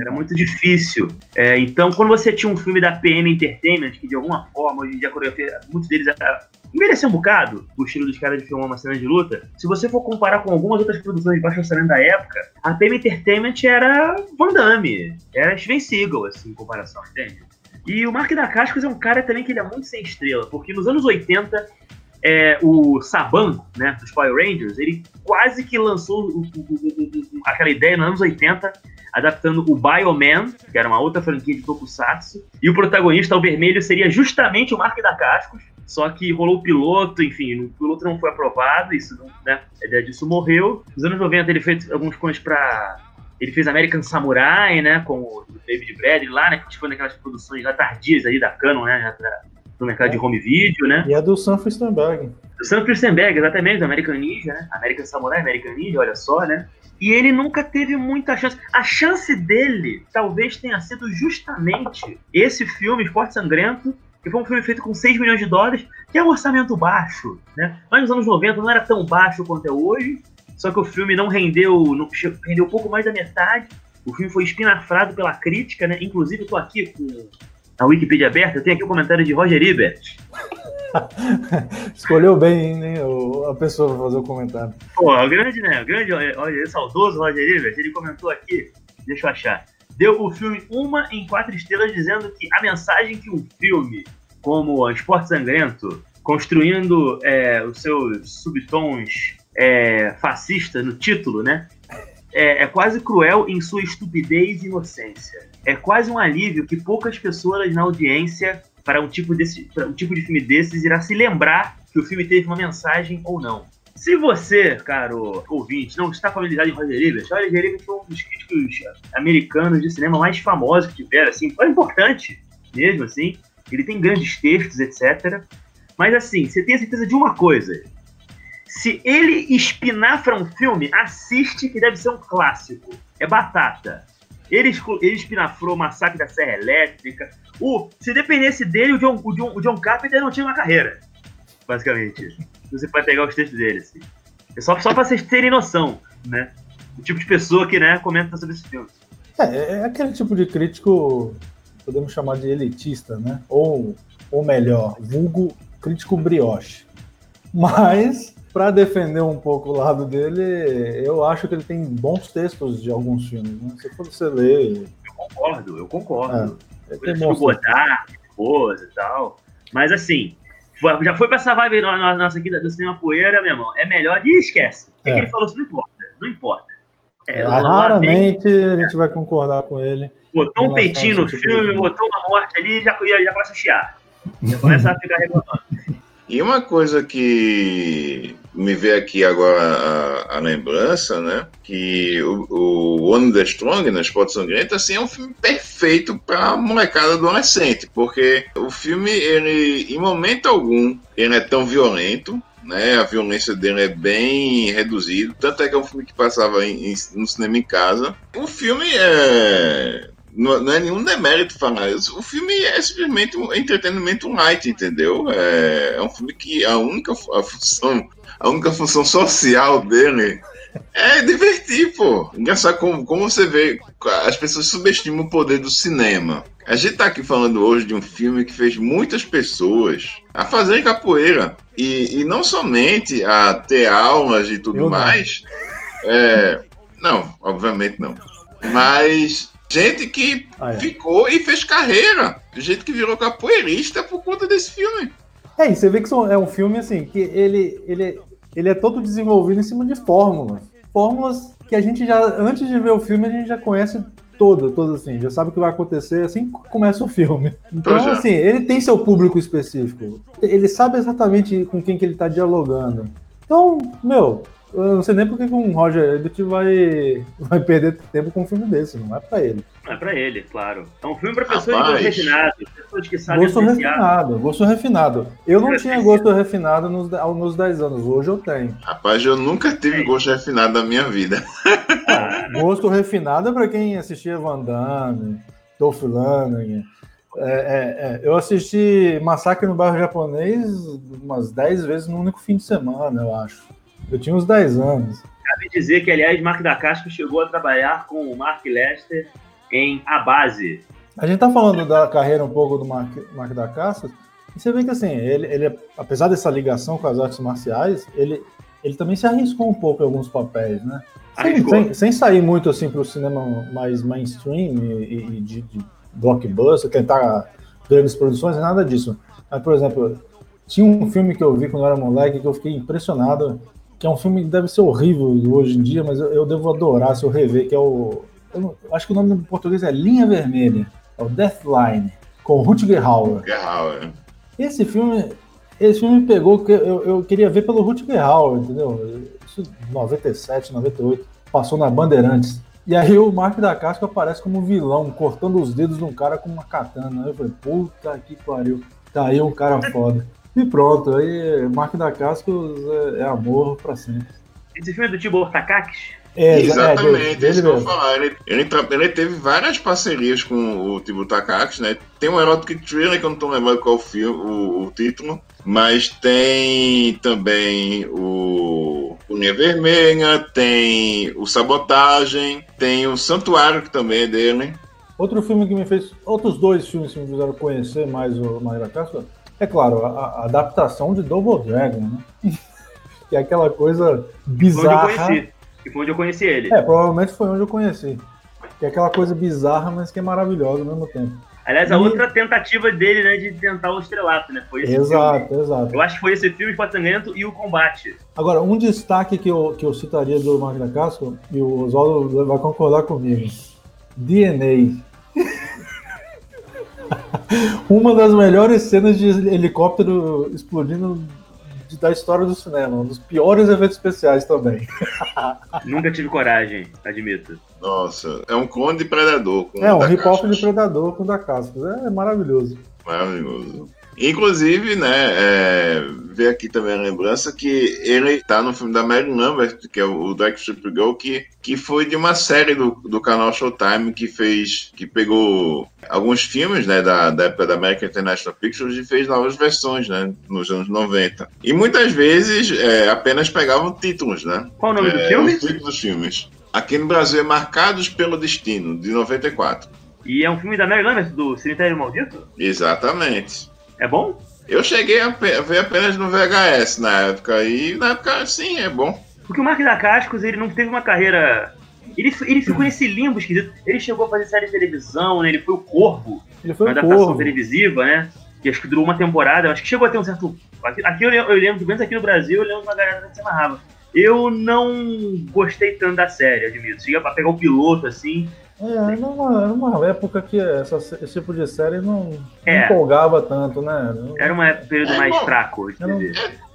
Era muito difícil. É, então, quando você tinha um filme da PM Entertainment, que de alguma forma, hoje em dia, a coreografia, muitos deles ah, envelheceu um bocado, o estilo dos caras de filmar uma cena de luta, se você for comparar com algumas outras produções de baixo orçamento da época, a PM Entertainment era Van Damme, era Steven Seagal, assim, em comparação, entende? E o Mark Dacascos é um cara também que ele é muito sem estrela, porque nos anos 80, é, o Saban, né, dos Power Rangers, ele quase que lançou o- o- o- aquela ideia nos anos 80, adaptando o Bioman, que era uma outra franquia de Tokusatsu, e o protagonista, o vermelho, seria justamente o Mark Dacascos, só que rolou o piloto, enfim, o piloto não foi aprovado, isso, né, a ideia disso morreu. Nos anos 90 ele fez alguns coisas pra... Ele fez American Samurai, né, com o David Bradley lá, né, que foi naquelas produções já tardias aí da Canon, né, pra- no mercado de home video, né. E é do Sam Fistenberg. O Sam Christenberg, exatamente, do American Ninja, né? American Samurai, American Ninja, olha só, né? E ele nunca teve muita chance. A chance dele talvez tenha sido justamente esse filme, Esporte Sangrento, que foi um filme feito com 6 milhões de dólares, que é um orçamento baixo, né? Mas nos anos 90 não era tão baixo quanto é hoje, só que o filme não rendeu, não, rendeu pouco mais da metade. O filme foi espinafrado pela crítica, né? Inclusive, eu tô aqui com a Wikipedia aberta, eu tenho aqui o comentário de Roger Ebert. Escolheu bem, né, a pessoa para fazer o comentário. Pô, o grande, né? O grande, olha, saudoso Roger Ebert, ele comentou aqui, deixa eu achar, deu o filme uma em quatro estrelas, dizendo que a mensagem que um filme como Esporte Sangrento, construindo é, os seus subtons é, fascistas no título, né? É, é quase cruel em sua estupidez e inocência. É quase um alívio que poucas pessoas na audiência para um tipo, desse, para um tipo de filme desses irá se lembrar que o filme teve uma mensagem ou não. Se você, caro ouvinte, não está familiarizado em Roger Ebert, Roger Ebert foi um dos críticos americanos de cinema mais famosos que tiveram, assim, foi importante mesmo, assim. Ele tem grandes textos, etc. Mas, assim, você tem a certeza de uma coisa. Se ele espinafra um filme, assiste que deve ser um clássico. É batata. Ele, ele espinafrou o Massacre da Serra Elétrica. O, se dependesse dele, o John, o, John, o John Carpenter não tinha uma carreira. Basicamente. Você pode pegar os textos dele. Assim. É só, só pra vocês terem noção, né? O tipo de pessoa que né, comenta sobre esse filme. É, é aquele tipo de crítico, podemos chamar de elitista, né? Ou, ou melhor, vulgo crítico brioche. Mas para defender um pouco o lado dele, eu acho que ele tem bons textos de alguns filmes. Né? Se for você ler. Eu concordo, eu concordo. É, ele tem Godard, esposa e tal. Mas assim, já foi pra essa vibe nossa aqui do cinema poeira, meu irmão. É melhor de esquece. O é. que ele falou, isso não importa. Não importa. É, raramente a gente vai concordar com ele. Botou um peitinho no filme, botou uma morte ali e já, já, já começa a chiar. Já começa a ficar reclamando. E uma coisa que me vê aqui agora a, a lembrança, né? Que o, o One the Strong, na Esporte Sangrento, assim, é um filme perfeito para molecada adolescente, porque o filme, ele, em momento algum, ele é tão violento, né? A violência dele é bem reduzida. Tanto é que é um filme que passava em, em, no cinema em casa. O filme é não, não, é nenhum demérito falar isso. O filme é simplesmente um entretenimento light, entendeu? É, é um filme que a única a função, a única função social dele é divertir, pô. Engraçado como, como você vê, as pessoas subestimam o poder do cinema. A gente tá aqui falando hoje de um filme que fez muitas pessoas a fazerem capoeira. E, e não somente a ter aulas e tudo Eu mais. Não. É, não, obviamente não. Mas Gente que ah, é. ficou e fez carreira. Gente que virou capoeirista por conta desse filme. É, e você vê que é um filme assim, que ele, ele, ele é todo desenvolvido em cima de fórmulas. Fórmulas que a gente já, antes de ver o filme, a gente já conhece todo, todo assim, já sabe o que vai acontecer assim que começa o filme. Então, é. assim, ele tem seu público específico. Ele sabe exatamente com quem que ele está dialogando. Então, meu, eu não sei nem porque com o Roger Ebert vai, vai perder tempo com um filme desse, não é pra ele. É pra ele, claro. É um filme pra pessoas Rapaz. de gosto refinado, pessoas que sabem Gosto apreciar. refinado, gosto refinado. Eu não tinha gosto refinado nos, nos 10 anos, hoje eu tenho. Rapaz, eu nunca tive é. gosto refinado na minha vida. Ah, gosto refinado é pra quem assistia Van Damme, Dolph Lundgren. É, é, é, eu assisti Massacre no Bairro Japonês umas 10 vezes no único fim de semana, eu acho. Eu tinha uns 10 anos. Cabe dizer que, aliás, Mark da Casca chegou a trabalhar com o Mark Lester em A Base. A gente tá falando da carreira um pouco do Mark, Mark da Casca, e você vê que, assim, ele, ele, apesar dessa ligação com as artes marciais, ele, ele também se arriscou um pouco em alguns papéis, né? Sem, sem, sem sair muito, assim, para o cinema mais mainstream e, e de, de blockbuster, tentar grandes produções, nada disso. Mas, por exemplo, tinha um filme que eu vi quando eu era moleque que eu fiquei impressionado que é um filme que deve ser horrível hoje em dia, mas eu, eu devo adorar se eu rever, que é o. Eu acho que o nome em português é Linha Vermelha. É o Deathline, com o Rutger Hauer. Hauer. Esse filme. Esse filme pegou que eu, eu queria ver pelo Rutger Hauer, entendeu? Isso 97, 98. Passou na Bandeirantes. E aí o Mark da Casca aparece como vilão, cortando os dedos de um cara com uma katana. Aí eu falei, puta que pariu. Tá aí um cara foda. E pronto, aí Marco da Cascos é, é amor pra sempre. Esse filme é do Tibor Takakis? É, Exatamente, é, isso que eu vou falar. Ele, ele, ele, teve várias parcerias com o Tibor Takakis, né? Tem um Erotic Thriller, que eu não tô lembrando qual filme, o, o título, mas tem também o Linha Vermelha, tem o Sabotagem, tem o Santuário, que também é dele. Outro filme que me fez. Outros dois filmes que me fizeram conhecer mais o Marco da Casca É claro, a, a adaptação de Double Dragon, né? que é aquela coisa bizarra. Foi onde eu conheci. E foi onde eu conheci ele. É, provavelmente foi onde eu conheci. Que é aquela coisa bizarra, mas que é maravilhosa ao mesmo tempo. Aliás, a e... outra tentativa dele, né, de tentar o estrelato, né? Foi esse exato, filme. exato. Eu acho que foi esse filme, Espaçamento e o Combate. Agora, um destaque que eu, que eu citaria do Magna Casco, e o Oswaldo vai concordar comigo. DNA. Uma das melhores cenas de helicóptero explodindo da história do cinema, um dos piores eventos especiais também. Nunca tive coragem, admito. Nossa, é um clone de Predador. é, um rip-off de Predador com o da Cascos. É maravilhoso. Maravilhoso. Inclusive, né, é, ver aqui também a lembrança que ele tá no filme da Mary Lambert, que é o Dark Strip Girl, que, que foi de uma série do, do canal Showtime que fez, que pegou alguns filmes, né, da, da época da American International Pictures e fez novas versões, né, nos anos 90. E muitas vezes é, apenas pegavam títulos, né? Qual o nome é, do filme? Os títulos dos filmes. Aqui no Brasil é Marcados pelo Destino, de 94. E é um filme da Mary Lambert, do Cemitério Maldito? Exatamente. É bom? Eu cheguei a ver apenas no VHS na época, e na época, sim, é bom. Porque o Mark da Cascos, ele não teve uma carreira... Ele, ele ficou nesse limbo esquisito. Ele chegou a fazer série de televisão, né? Ele foi o Corvo. Ele foi uma o adaptação Corvo. televisiva, né? Que acho que durou uma temporada. Acho que chegou a ter um certo... Aqui, aqui eu, eu lembro, pelo menos aqui no Brasil, eu lembro uma galera que se amarrava. Eu não gostei tanto da série, admito. Cheguei pra pegar o piloto, assim. É, numa, numa época que essa, esse tipo de série não, É. não empolgava tanto, né? Era um período É, mais bom, fraco de eu não- TV.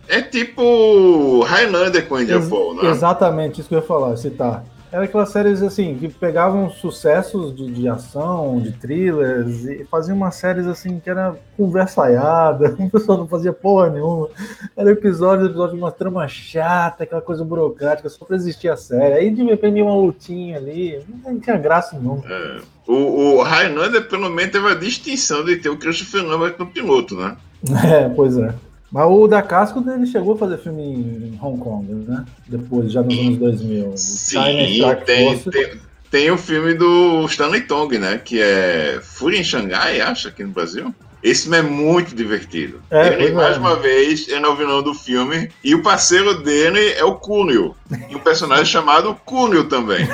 É tipo Highlander com Angel Ex- né? Exatamente, isso que eu ia falar, citar. Era aquelas séries assim, que pegavam sucessos de, de ação, de thrillers, e faziam umas séries assim que era conversaiada, o pessoal não fazia porra nenhuma. Era episódio, episódio de uma trama chata, aquela coisa burocrática, só pra existir a série. Aí de repente uma lutinha ali, não tinha graça nenhuma. É. O, o Highlander, pelo menos, teve a distinção de ter o Christopher Lambert no piloto, né? É, pois é. Mas o da Casco ele chegou a fazer filme em Hong Kong, né? Depois, já nos anos 2000. China Sim, tem, Force. tem, tem o filme do Stanley Tong, né? Que é Fúria em Xangai, acho, aqui no Brasil. Esse filme é muito divertido. É, ele, é. mais uma vez, ele é o vilão do filme. E o parceiro dele é o Cúnio. E um personagem chamado Cúnio também.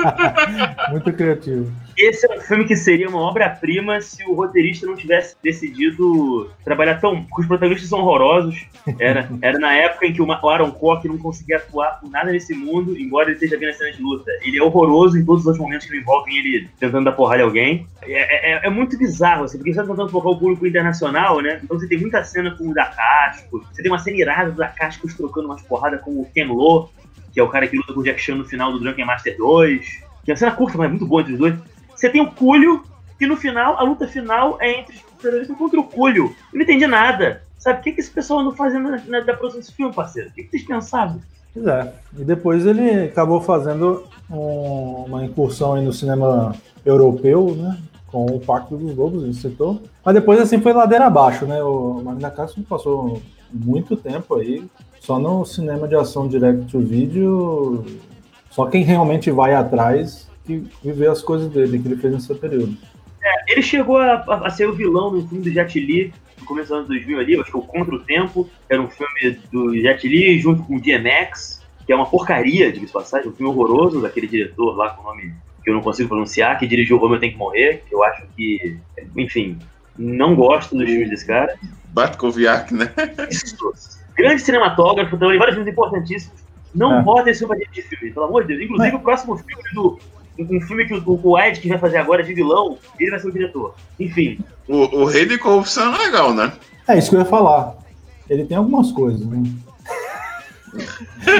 Muito criativo. Esse é um filme que seria uma obra-prima se o roteirista não tivesse decidido trabalhar tão. Porque os protagonistas são horrorosos. Era, era na época em que o Aaron Kwok não conseguia atuar por nada nesse mundo, embora ele esteja vendo a cena de luta. Ele é horroroso em todos os momentos que envolvem ele tentando dar porrada em alguém. É, é- é muito bizarro, assim, porque você tá tentando focar o público internacional, né? Então você tem muita cena com o Dakasco, você tem uma cena irada do Dakasco trocando umas porradas com o Ken Lo, que é o cara que luta com o Jack Chan no final do Drunken Master 2. Que é uma cena curta, mas muito boa entre os dois. Você tem o Cúlio, que no final, a luta final é entre os terroristas contra o Cúlio. Eu não entendi nada. Sabe, o que, que esse pessoal andou fazendo na, na, produção desse filme, parceiro? O que, que vocês pensavam? Pois é. E depois ele acabou fazendo um- uma incursão no cinema europeu, né? Com o Pacto dos Lobos, ele citou. Mas depois, assim, foi ladeira abaixo, né? O Magna Carta passou muito tempo aí só no cinema de ação direct to vídeo. Só quem realmente vai atrás que vê as coisas dele, que ele fez nesse período. Ele chegou a, a- a ser o vilão no filme do Jet Li, no começo dos anos 2000 ali, acho que é o Contra o Tempo, que era um filme do Jet Li junto com o DMX, que é uma porcaria, de passagem, um filme horroroso daquele diretor lá com o nome que eu não consigo pronunciar, que dirigiu o Romeo Tem Que Morrer, que eu acho que, enfim, não gosto dos filmes desse cara. Batkoviak, né? Isso. Grande cinematógrafo, também vários filmes importantíssimos. Não É. bota esse filme de filme, pelo amor de Deus. Inclusive, o próximo filme do. Um filme que o, o Ed que vai fazer agora de vilão, ele vai ser o diretor. Enfim, O, o rei de corrupção é legal, né? É isso que eu ia falar. Ele tem algumas coisas, né?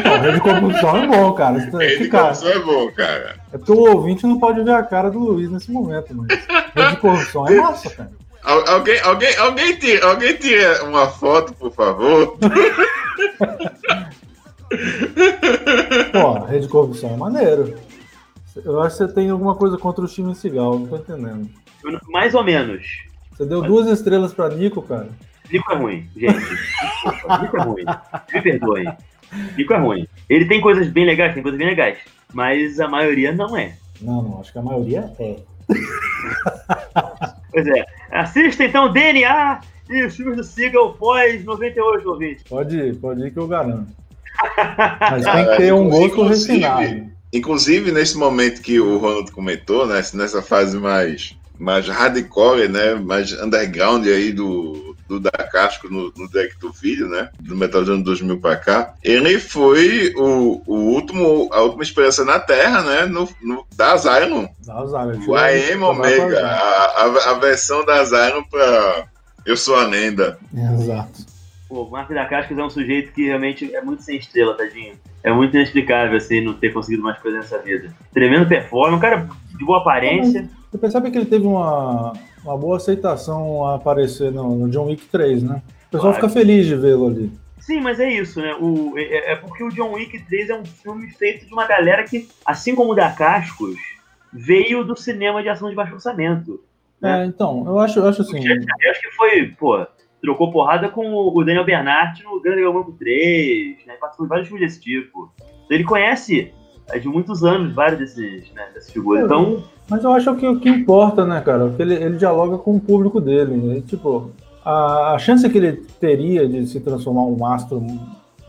Não, Rede de corrupção é bom, cara. Isso- O rei de cara- corrupção é bom, cara. É porque o ouvinte não pode ver a cara do Luiz nesse momento, mas rede de corrupção é massa, cara. Al- alguém, alguém, alguém, tira, alguém tira uma foto, por favor. Pô, rede de corrupção é maneiro. Eu acho que você tem alguma coisa contra o Steven Seagal, não tô entendendo. mais ou menos. Você deu duas estrelas pra Nico, cara. Nico é ruim, gente. Nico é ruim. Me perdoem. Nico é ruim. Ele tem coisas bem legais, tem coisas bem legais. Mas a maioria não é. Não, não, acho que a maioria é. Pois é. Assista então DNA E os filmes do Seagal pós 98, ouvinte. Pode ir, pode ir que eu garanto. Mas tem que ter um gosto refinado. Inclusive, nesse momento que o Ronald comentou, né, nessa fase mais, mais hardcore, né, mais underground aí do, do Da Casco no, no Deck do Vídeo, né, do Metal Gear 2000 para cá, ele foi o, o último, a última experiência na Terra, né, no, no, da Zion. Da Zion. O AM Omega, a, a, a versão da Zion para Eu Sou a Lenda. Exato. Pô, o Mark da Cascas é um sujeito que realmente é muito sem estrela, tadinho. É muito inexplicável, assim, não ter conseguido mais coisa nessa vida. Tremendo performance, um cara de boa aparência. Você percebe que ele teve uma, uma boa aceitação a aparecer no, no John Wick 3, né? O pessoal Claro. fica feliz de vê-lo ali. Sim, mas é isso, né? O, é, é porque o John Wick 3 é um filme feito de uma galera que, assim como o da Cascos, veio do cinema de ação de baixo orçamento. É, então, eu acho, eu acho assim. Eu acho que foi, pô, trocou porrada com o Daniel Bernard no Grande Galvão 3, né? Participou de vários filmes desse tipo. Então ele conhece é, de muitos anos várias desses, né, dessas figuras. Então, Mas eu acho que o que importa, né, cara? Porque ele, ele dialoga com o público dele. né? Tipo, a, a chance que ele teria de se transformar um astro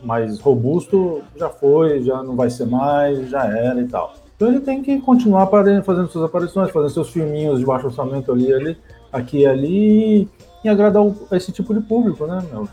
mais robusto já foi, já não vai ser mais, já era e tal. Então ele tem que continuar fazendo suas aparições, fazendo seus filminhos de baixo orçamento ali, ali aqui e ali, e agradar o- esse tipo de público, né, meu?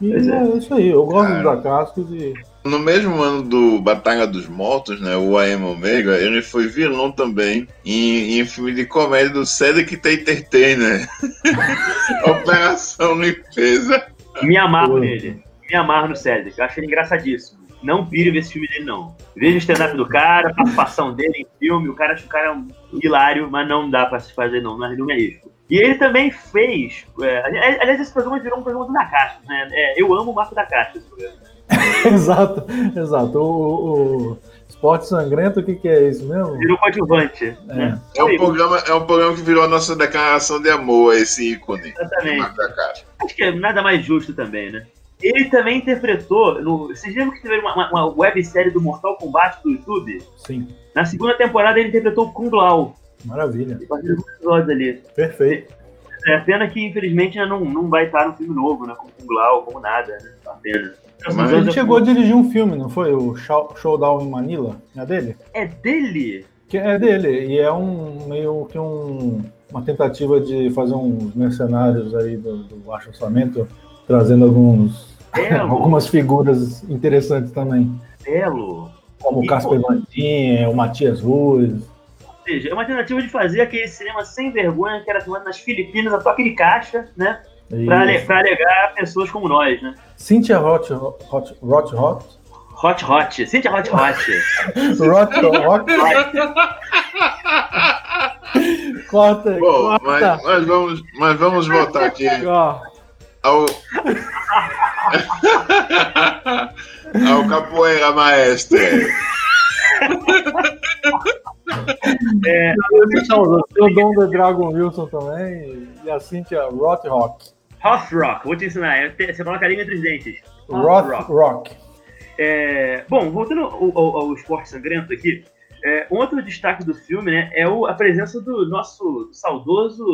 E é. é isso aí, eu gosto Cara. do da Cascos e. No mesmo ano do Batalha dos Mortos, né, o AM Omega, ele foi vilão também em, em filme de comédia do Cedric Entertainer. Operação Limpeza. me amarro Pô. nele. Me amarro no Cedric. Eu acho ele engraçadíssimo. Não pire ver esse filme dele, não. Veja o stand-up do cara, a participação dele em filme. O cara acha que o cara é um hilário, mas não dá pra se fazer, não. Não é não é risco. E ele também fez. é, ali- aliás, esse programa virou um programa do Da Castro, né? É, eu amo o Marco da Castro, esse programa. exato, exato. O, o Esporte Sangrento, o que, que é isso mesmo? Virou coadjuvante. Né? É um, programa, é um programa que virou a nossa declaração de amor a esse ícone. Exatamente. Marco da Caixa. Acho que é nada mais justo também, né? Ele também interpretou. No, vocês lembram que teve uma, uma, uma websérie do Mortal Kombat do YouTube? Sim, Na segunda temporada ele interpretou o Kung Lao. Maravilha. Episódios ali. Perfeito. É pena que, infelizmente, ainda não, não vai estar no filme novo, né? Como Kung Lao, como nada, né? Pena. Mas Ele chegou a dirigir um filme, não foi? O Show- Showdown em Manila? É dele? É dele? Que é dele, e é um meio que um, uma tentativa de fazer uns mercenários aí do, do baixo orçamento, trazendo alguns, algumas figuras interessantes também, belo. como o Casper Dien, o Matias Ruiz. Ou seja, é uma tentativa de fazer aquele cinema sem vergonha que era filmado nas Filipinas a toque de caixa, né? Pra, ale- pra alegar pessoas como nós, né? Cynthia Roth, Hot, Roth, Hot, Hot Hot. Cynthia Hot Hot. Roth, Roth, corta, Bom, corta. mas, mas vamos, mas vamos voltar aqui Ó, ao. ao Capoeira Maestre. É, Tem o Dom The Dragon Wilson também e a Cynthia Roth Rock. Hot Rock, vou te ensinar. É Você coloca a língua entre os dentes. Hot Roth Rock. Rock. É, bom, voltando ao, ao- ao esporte sangrento aqui, é, outro destaque do filme né, é o- a presença do nosso saudoso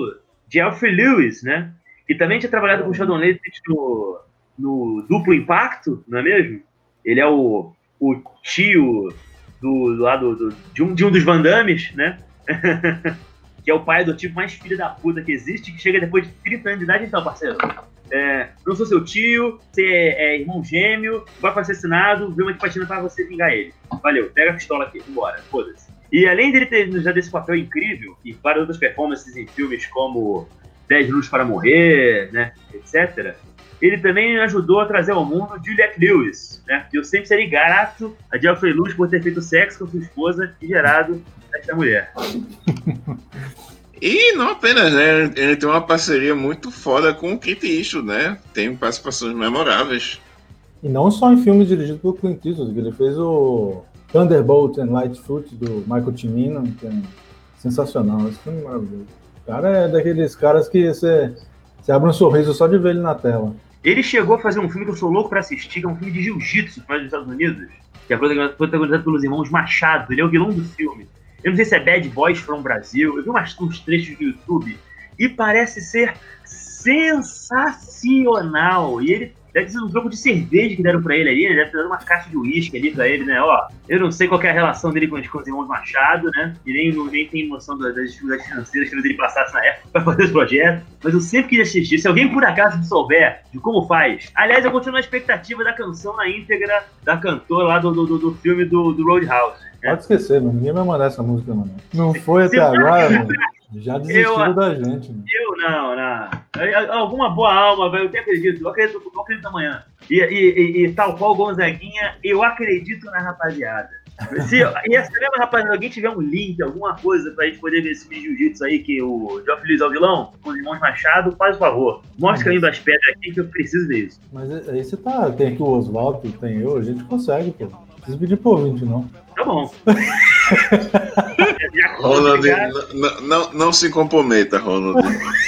Geoffrey Lewis, né? Que também tinha trabalhado com o Sheldon Levitt no, no Duplo Impacto, não é mesmo? Ele é o, o tio do, do lado do- de, um, de um dos Van Dammes, né? que é o pai do tipo mais filho da puta que existe, que chega depois de 30 anos de idade, então, parceiro. É, não sou seu tio, você é irmão gêmeo, vai ser assassinado, vê uma de patina pra você vingar ele. Valeu, pega a pistola aqui, vambora, foda-se. E além dele ter nos dado esse papel incrível, e várias outras performances em filmes como 10 Minutos para Morrer, né, etc., ele também ajudou a trazer ao mundo Juliette Lewis, né, que eu sempre serei grato a Geoffrey Lewis por ter feito sexo com sua esposa e gerado esta mulher. E não apenas, né? Ele tem uma parceria muito foda com o Clint Eastwood, né? Tem participações memoráveis. E não só em filmes dirigidos por Clint Eastwood, que ele fez o Thunderbolt and Lightfoot do Michael Cimino, que é sensacional, esse filme é maravilhoso. O cara é daqueles caras que você, você abre um sorriso só de ver ele na tela. Ele chegou a fazer um filme que eu sou louco pra assistir, que é um filme de jiu-jitsu, faz nos Estados Unidos, que é protagonizado pelos irmãos Machado. Ele é o vilão do filme. Eu não sei se é Bad Boys from Brasil. Eu vi umas, uns trechos do YouTube e parece ser sensacional. E ele deve sido um troco de cerveja que deram pra ele ali, né? Deve ter dado uma caixa de uísque ali pra ele, né? Ó, eu não sei qual é a relação dele com, os- com os irmãos Machado, né? E nem, nem tem noção das, dificuldades financeiras que ele passasse na época pra fazer esse projeto. Mas eu sempre quis assistir. Se alguém por acaso souber de como faz. Aliás, eu continuo na expectativa da canção na íntegra da cantora lá do, do, do- do filme do, do Roadhouse. Né? Pode esquecer, mano. Ninguém vai mandar essa música, mano. Não foi até agora, mano. Já desistiram Eu- da gente, mano. Eu não, não. Alguma boa alma, velho. Eu até acredito. Eu acredito, eu acredito amanhã. E, e, e- e tal qual o Gonzaguinha, eu acredito na rapaziada. Se, e essa mesma rapaziada, alguém tiver um link, alguma coisa pra gente poder ver esse vídeo jiu-jitsu aí que o Geoff Luiz é o vilão, com os irmãos Machado, faz o favor. Mostra o caminho das pedras aqui que eu preciso disso. Mas aí você tá. Tem aqui o Oswaldo, tem eu, a gente consegue, pô. Não precisa pedir pro ouvinte, não. Tá bom. Ronald, não, não, não se comprometa, Ronald.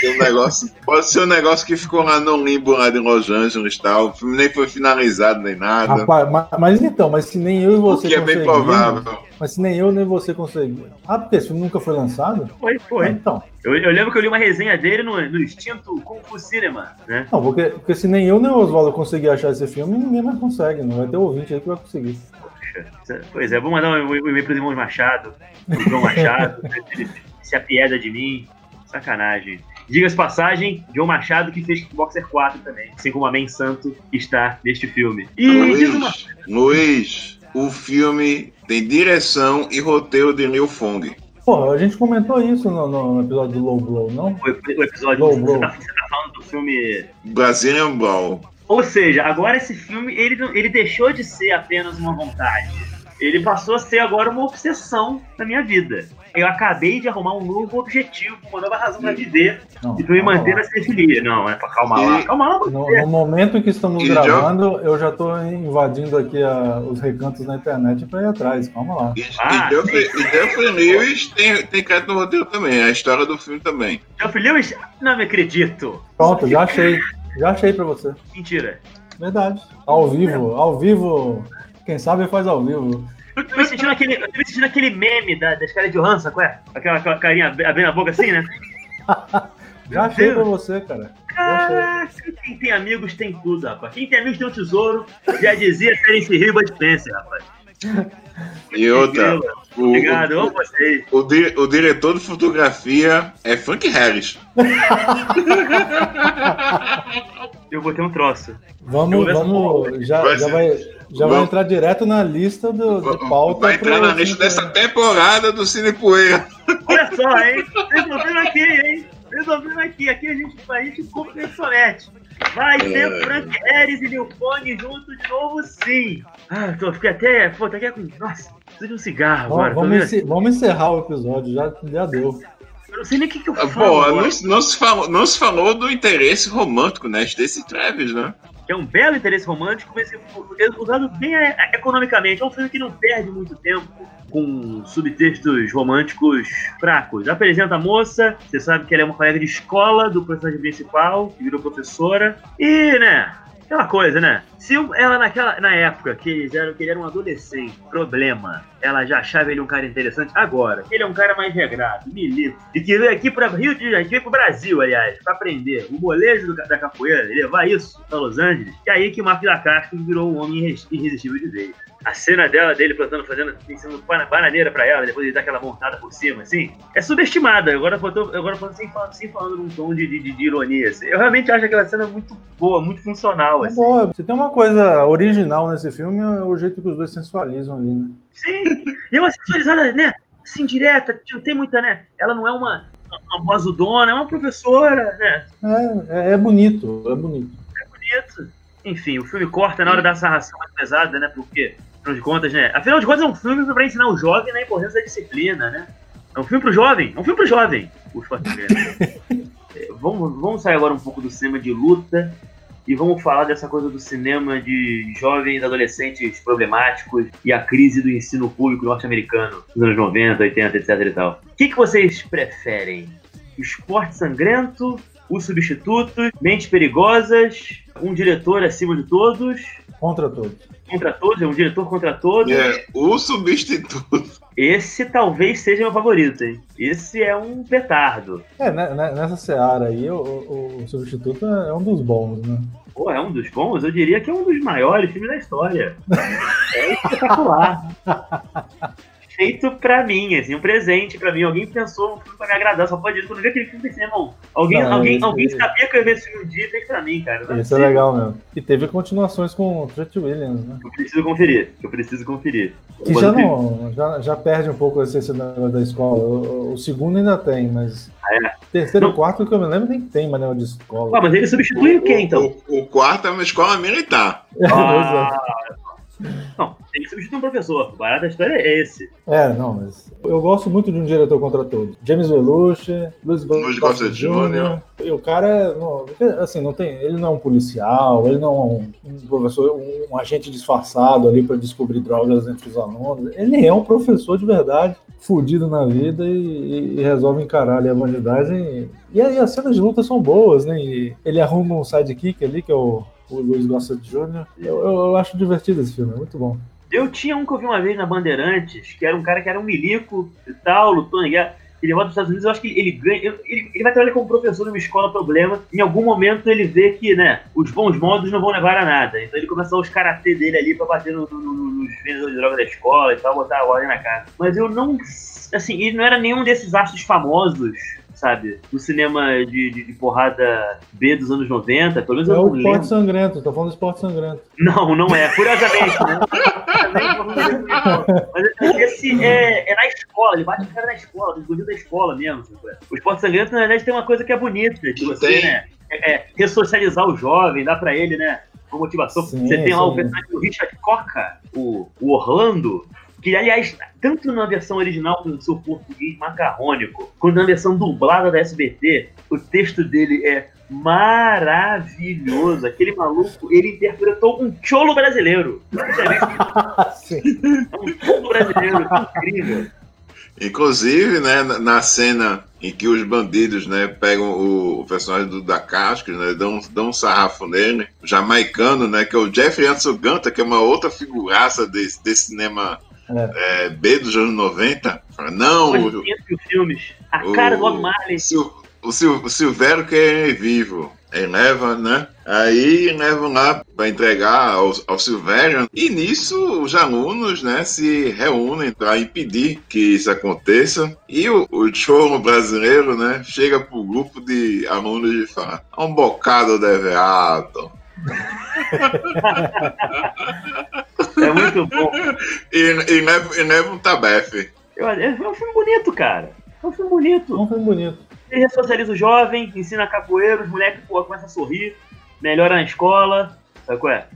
Um negócio, pode ser um negócio que ficou lá no limbo lá de Los Angeles e tal. O filme nem foi finalizado nem nada. Rapaz, mas, mas então, mas se nem eu e o você que é bem provável. Mas se nem eu nem você conseguimos. Ah, porque esse filme nunca foi lançado? Foi, foi. Então. Eu, eu lembro que eu li uma resenha dele no, no extinto Kung Fu Cinema, né? Não, porque, porque se nem eu nem o Oswaldo conseguir achar esse filme, ninguém mais consegue. Não vai ter ouvinte aí que vai conseguir. Pois é, vou mandar um e-mail pros irmãos Machado, pro João Machado, ele se apieda de mim. Sacanagem. Diga-se passagem, João Machado que fez Kickboxer 4 também, assim como a Man Santo que está neste filme. E diz uma Luiz, Luiz, o filme tem direção e roteiro de Liu Fong. Pô, a gente comentou isso no, no episódio do Low Blow, não? o, o episódio Low você Blow. tá, você tá falando do filme. Brazilian Brawl. Ou seja, agora esse filme ele, ele deixou de ser apenas uma vontade. Ele passou a ser agora uma obsessão na minha vida. Eu acabei de arrumar um novo objetivo, uma nova razão pra viver Não, e pra me manter lá. na cinefilia. Não, é pra calma lá. Calma lá, No, você. no momento em que estamos E já- gravando, eu já tô invadindo aqui a- os recantos na internet pra ir atrás. Calma lá. E, Ah, e e Geoffrey Lewis tem, tem crédito no roteiro também, a história do filme também. Geoff Lewis? Não me acredito. Pronto, já achei. Já achei pra você. Mentira. Verdade. Ao vivo, ao vivo. Quem sabe faz ao vivo. Eu tô me sentindo aquele, eu tô me sentindo aquele meme da, da escala de Johansson, qual é? Aquela, aquela carinha ab- abrindo a boca assim, né? Já achei pra você, cara. Caraca, quem tem amigos tem tudo, rapaz. Quem tem amigos tem um tesouro. Já dizia Terence Hill e Bud Spencer, rapaz. E outra, o, Obrigado, vocês. o, di- o diretor de fotografia é Frank Harris. Eu vou ter um troço. Vamos, vamos. Já, Vai já vai, já vai Vamos- entrar direto na lista do, de pauta. Vai entrar na lista dessa temporada do Cine Poeira. Olha só, hein? Resolvendo aqui, hein? Resolvendo aqui. Aqui a gente, a gente cumpre o. Vai ter É. Frank Harris e Lil Fong junto de novo, sim. Ah, tô, fiquei até. Pô, tá aqui com. Nossa, preciso de um cigarro Vamos, agora. vamos, encer- vamos encerrar o episódio, já, já deu. Eu não sei nem o que, que eu Ah, falo. Pô, não, se- não se falou, não se falou do interesse romântico, né? Desse Travis, né? que é um belo interesse romântico, mas usado bem é, economicamente. É um filme que não perde muito tempo com subtextos românticos fracos. Apresenta a moça, você sabe que ela é uma colega de escola do personagem principal, que virou professora, e, né, aquela coisa, né? Se ela naquela, na época que, eles eram, que ele era um adolescente, problema, ela já achava ele um cara interessante, agora, ele é um cara mais regrado, milico, e que veio aqui para Rio de Janeiro, que veio pro Brasil, aliás, pra aprender o molejo do- da capoeira, e levar isso pra Los Angeles, e aí que o Marco da Castro virou um homem irres- irresistível de vez. A cena dela, dele plantando, fazendo, ensinando bana- bananeira pra ela, depois ele dá aquela montada por cima, assim, é subestimada. Agora eu tô, agora eu tô sem, falando, sem falando num tom de, de, de ironia, assim. Eu realmente acho aquela cena muito boa, muito funcional, É assim. boa. Se tem uma coisa original nesse filme, é o jeito que os dois sensualizam ali, né? Sim, e é uma sexualizada, né? Assim, direta, não tem muita, né? Ela não é uma, uma vozudona, é uma professora, né? É, é, é bonito, é bonito. Bonito. Enfim, o filme corta na hora da sarração mais pesada, né? Porque, afinal de contas, né? Afinal de contas, é um filme pra ensinar o jovem na importância da disciplina, né? É um filme pro jovem, é um filme pro jovem. O Schwarzenegger. É, vamos, vamos sair agora um pouco do cinema de luta e vamos falar dessa coisa do cinema de jovens adolescentes problemáticos e a crise do ensino público norte-americano nos anos 90, 80, etc e tal. O que, que vocês preferem? Esporte sangrento, os substitutos, mentes perigosas, um diretor acima de todos, Contra todos. contra todos, é um diretor contra todos. É, o substituto. esse talvez seja meu favorito, hein? Esse é um petardo. É, né, né, nessa seara aí, o, o, o substituto é um dos bons, né? Pô, é um dos bons? Eu diria que é um dos maiores filmes da história. é espetacular. Feito pra mim, assim, um presente pra mim. Alguém pensou um filme pra me agradar, só pode dizer. Quando eu vi aquele filme, pensei, irmão, alguém, Não, alguém, alguém sabia que eu ia ver esse filme um dia e fez pra mim, cara. Não Isso é legal mesmo. E teve continuações com o Trent Williams, né? Eu preciso conferir, eu preciso conferir. Que já não, já, já perde um pouco a essência da, da escola. O, o segundo ainda tem, mas. Ah, é? Terceiro e quarto que eu me lembro nem tem manual de escola. Ah, mas ele substitui o quê, então? O, o quarto é uma escola militar. Ah, não, tem que substituir um professor. O barato da história é esse. É, não, mas eu gosto muito de um diretor contra todos. James Belushi, Luiz Luiz Gossett Jr. E o cara, não, assim, não tem, ele não é um policial, ele não é um, um professor, um, agente disfarçado ali para descobrir drogas entre os alunos. Ele é um professor de verdade, fudido na vida e, e- e resolve encarar ali a bandidagem. E aí as cenas de luta são boas, né? E ele arruma um sidekick ali, que é o, o Luiz Gossett Jr. Eu, eu, eu acho divertido esse filme, é muito bom. Eu tinha um que eu vi uma vez na Bandeirantes, que era um cara que era um milico e tal, lutou na guerra. Ele volta para os Estados Unidos, eu acho que ele ganha. Ele, ele vai trabalhar como professor numa escola problema. Em algum momento ele vê que, né, os bons modos não vão levar a nada. Então ele começa a usar os karatê dele ali pra bater no- no- nos vendedores de droga da escola e tal, botar a ordem na casa. Mas eu não. Assim, ele não era nenhum desses astros famosos, sabe? Do cinema de, de, de porrada B dos anos 90. Pelo menos É eu o não lembro. esporte sangrento, tô falando do esporte sangrento. Não, não é. Curiosamente, né? Mas esse é, é na escola, ele bate o cara na escola, do da escola mesmo. sabe? O esporte sangrento, na verdade, tem uma coisa que é bonita, de você, Tem. né? É, é, ressocializar o jovem, dar pra ele, né? Uma motivação. Sim, você tem lá o sim. personagem do Richard Coca, o, o Orlando, que, aliás, tanto na versão original com o seu português macarrônico, quanto na versão dublada da SBT, o texto dele é maravilhoso. Aquele maluco, ele interpretou um cholo brasileiro. É um cholo brasileiro, incrível. Inclusive, né, na- na cena em que os bandidos, né, pegam o, o personagem do da Cascos, né, dão, dão um sarrafo nele, jamaicano, né, que é o Jeffrey Ansuganta, que é uma outra figuraça desse, desse cinema é, B dos anos 90. Fala, Não, o, filmes. A o- cara do Bob Marley. Sil- o, Sil- o Silvério que é vivo. Ele leva, né? Aí levam lá para entregar ao, ao Silvério. E nisso os alunos, né, se reúnem para impedir que isso aconteça. E o, o choro brasileiro, né, chega pro grupo de alunos e fala: um bocado de veado. É muito bom. E, e, leva, e um tabefe. Eu- É um filme bonito, cara. É um filme bonito. É um filme bonito. Ele ressocializa o jovem, ensina capoeira, os moleques pô, começam a sorrir, melhora na escola, sabe qual é?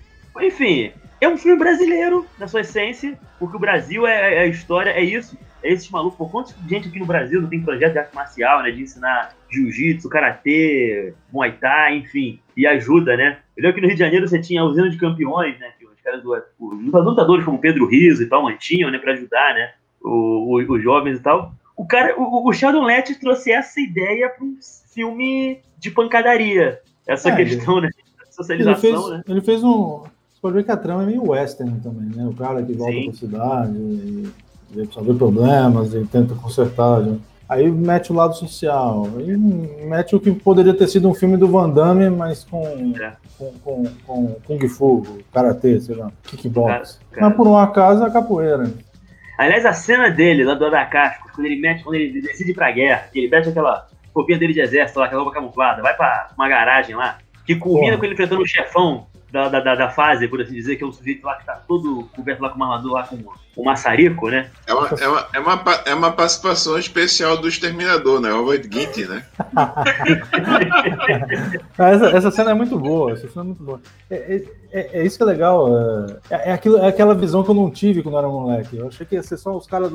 Enfim, é um filme brasileiro, na sua essência, porque o Brasil é, é a história, é isso, é esses malucos. Pô, quantos gente aqui no Brasil não tem projeto de arte marcial, né, de ensinar jiu-jitsu, karatê, muay thai, enfim, e ajuda, né? Eu lembro que no Rio de Janeiro você tinha a usina de campeões, né, caras do, os lutadores como Pedro Riso e tal mantinham, né, pra ajudar, né, os jovens e tal. O cara, o, o Sheldon Letts trouxe essa ideia para um filme de pancadaria. Essa É, questão, né? de Ele Socialização, fez, né? ele fez um. Você pode ver que a trama é meio western também, né? O cara que volta Sim. pra cidade e, e resolver problemas e tenta consertar. né? Aí mete o lado social. Aí mete o que poderia ter sido um filme do Van Damme, mas com, É. com, com, com Kung Fu, Karatê, sei lá, kickbox. Cara, cara. Mas por um acaso é a capoeira. Aliás, a cena dele, lá do Adacasco, quando ele mete, quando ele decide ir pra guerra, que ele mete aquela roupinha dele de exército lá, aquela roupa camuflada, vai pra uma garagem lá, que culmina Porra. com ele enfrentando o chefão da, da, da, da fase, por assim dizer, que é um sujeito lá que tá todo coberto lá com uma armadura lá com um maçarico, né? É uma, é, uma, é, uma, é uma participação especial do Exterminador, né? Robert Ginty, né? Essa, essa cena é muito boa, essa cena é muito boa. É, é- é- é isso que é legal. É, é aquilo, é aquela visão que eu não tive quando eu era moleque. Eu achei que ia ser só os caras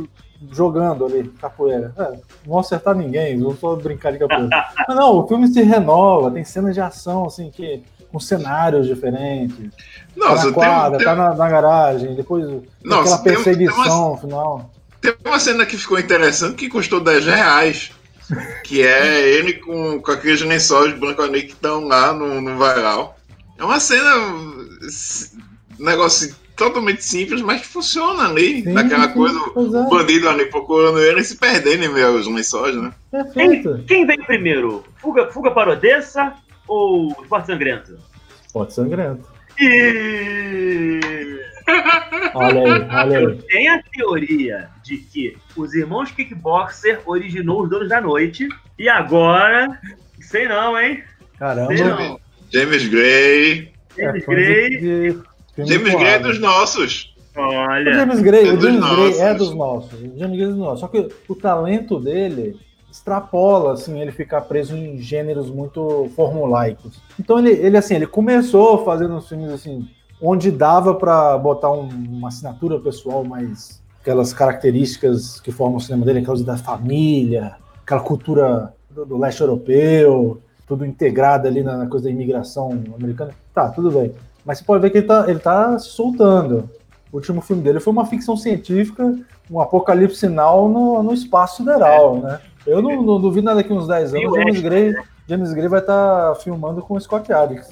jogando ali, capoeira. É, não vão acertar ninguém, vão só brincar de capoeira. Mas não, o filme se renova, tem cenas de ação, assim, que, com cenários diferentes. tá Nossa, na quadra, tem, tá na, na garagem, depois Nossa, aquela tem- tem perseguição final. tem uma cena que ficou interessante que custou 10 reais. Que é ele com, com aqueles lençóis branco ali que estão lá no, no varal. É uma cena. Negócio totalmente simples, mas funciona ali. Sim, naquela sim, coisa, o é. bandido ali procurando ele e se perdendo em aos lençóis, né? Perfeito. Quem, quem vem primeiro? Fuga, fuga para Odessa ou Esporte Sangrento? Esporte Sangrento. E... olha aí, olha aí. Tem a teoria de que os irmãos Kickboxer originou os Donos da Noite e agora, sei não, hein? Caramba. Sei não. James Gray. James é, Gray. James Gray é dos nossos. Olha. O James Gray, é o James Gray é dos nossos. O James Gray é dos nossos. Só que o talento dele extrapola assim ele ficar preso em gêneros muito formulaicos. Então ele, ele assim, ele começou fazendo uns filmes assim onde dava para botar um, uma assinatura pessoal mais aquelas características que formam o cinema dele, aquelas da família, aquela cultura do, do leste europeu, tudo integrado ali na, na, coisa da imigração americana. Tá, tudo bem. Mas você pode ver que ele tá, ele tá se soltando. O último filme dele foi uma ficção científica, um apocalipse sinal no, no espaço sideral, é. né? Eu não, não duvido nada daqui uns 10 anos, James Gray, James Gray vai estar tá filmando com o Scott Adkins.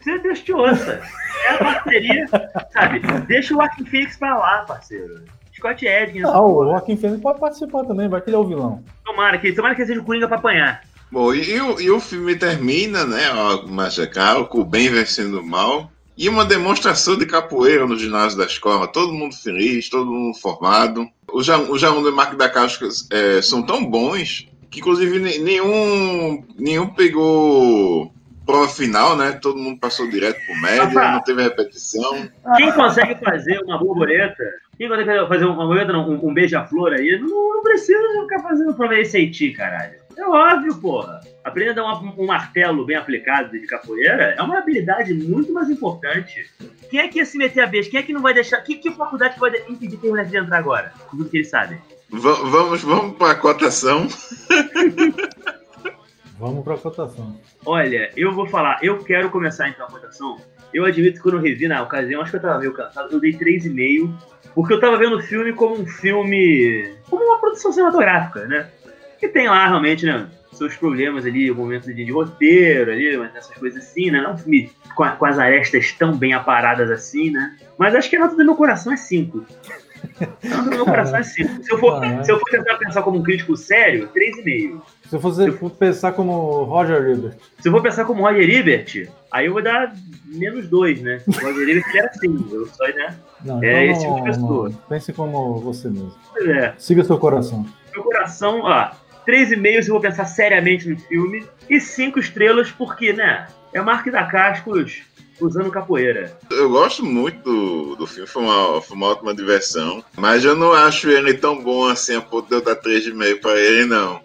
Você Deus te ouça. É a parceria, sabe? Deixa o Joaquim Phoenix pra lá, parceiro. Scott Adkins. Ah, o Joaquim Phoenix pode participar também, vai que ele é o vilão. Tomara que, tomara que ele seja o Coringa pra apanhar. Bom, e, e, o, e o filme termina, né, ó, Machacaro, com o bem vencendo o mal. E uma demonstração de capoeira no ginásio da escola, todo mundo feliz, todo mundo formado. Os Jaun do Marco da Casca é, são tão bons que, inclusive, nenhum, nenhum pegou prova final, né? Todo mundo passou direto pro média, não teve repetição. Quem consegue fazer uma borboleta, quem consegue fazer uma borboleta, um, um beija-flor aí, não, não precisa ficar fazendo prova ACT, caralho. É óbvio, porra. Aprender a dar um, um martelo bem aplicado de capoeira é uma habilidade muito mais importante. Quem é que ia se meter a vez? Quem é que não vai deixar? Que, que faculdade vai impedir quem vai de entrar agora? Tudo que eles sabem. V vamos, vamos para a cotação. vamos para a cotação. Olha, eu vou falar, eu quero começar então a cotação. Eu admito que quando eu revi na ocasião, acho que eu tava meio cansado, eu dei 3,5, porque eu tava vendo o filme como um filme. como uma produção cinematográfica, né? Que tem lá realmente, né? Seus problemas ali, o momento de, de roteiro ali, essas coisas assim, né? Não é um filme com, a, com, as arestas tão bem aparadas assim, né? Mas acho que a nota do meu coração é 5. A nota do meu coração é 5. Se, eu for, se eu for tentar pensar como um crítico sério, 3,5. Se eu fosse for pensar como Roger Ebert. Se eu for pensar como Roger Ebert, aí eu vou dar menos 2, né? O Roger Ebert era assim, eu só, né? Não, é então esse tipo de pessoa. Não. Pense como você mesmo. Pois é. Siga seu coração. Meu coração, ó, 3,5 se eu vou pensar seriamente no filme. E 5 estrelas porque, né? É Mark da Cascos usando capoeira. Eu gosto muito do, do filme, foi uma, foi uma ótima diversão. Mas eu não acho ele tão bom assim a ponto de eu dar 3,5 pra ele, não.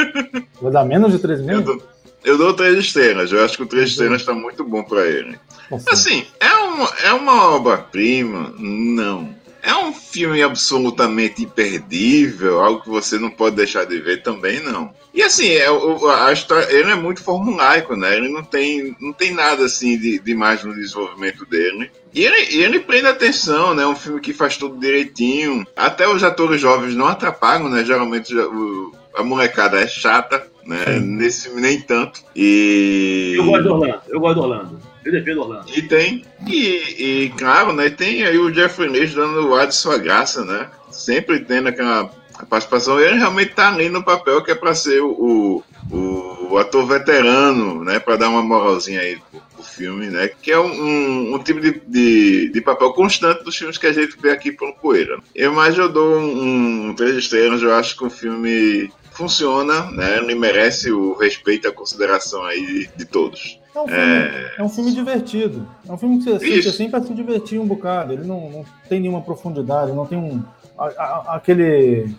Vai dar menos de 3,5? Eu dou, eu dou 3 estrelas. Eu acho que o 3 estrelas tá muito bom pra ele. Nossa. Assim, é uma, é uma obra-prima? Não. É um filme absolutamente imperdível, algo que você não pode deixar de ver também, não. E assim, é, a história, ele é muito formulaico, né? Ele não tem, não tem nada assim de, de mais no desenvolvimento dele. E ele, ele prende atenção, né? É um filme que faz tudo direitinho. Até os atores jovens não atrapalham, né? Geralmente o, a molecada é chata, né? Sim. Nesse filme nem tanto. E. Eu gosto do Orlando, eu gosto do Orlando. Defendo Orlando. E tem, e, e claro, né, tem aí o Jeffrey Lynch dando o ar de sua graça, né? Sempre tendo aquela participação. Ele realmente tá ali no papel que é para ser o, o, o, ator veterano, né? Para dar uma moralzinha aí pro, pro filme, né? Que é um, um, um tipo de, de, de, papel constante dos filmes que a gente vê aqui pelo Poeira. Eu mais eu dou um, um três estrelas, eu acho que o filme funciona, né? Ele merece o respeito e a consideração aí de, de todos. É um, filme, é... é um filme divertido. É um filme que você assiste assim para se divertir um bocado. Ele não, não tem nenhuma profundidade, não tem um. A, a, aquele,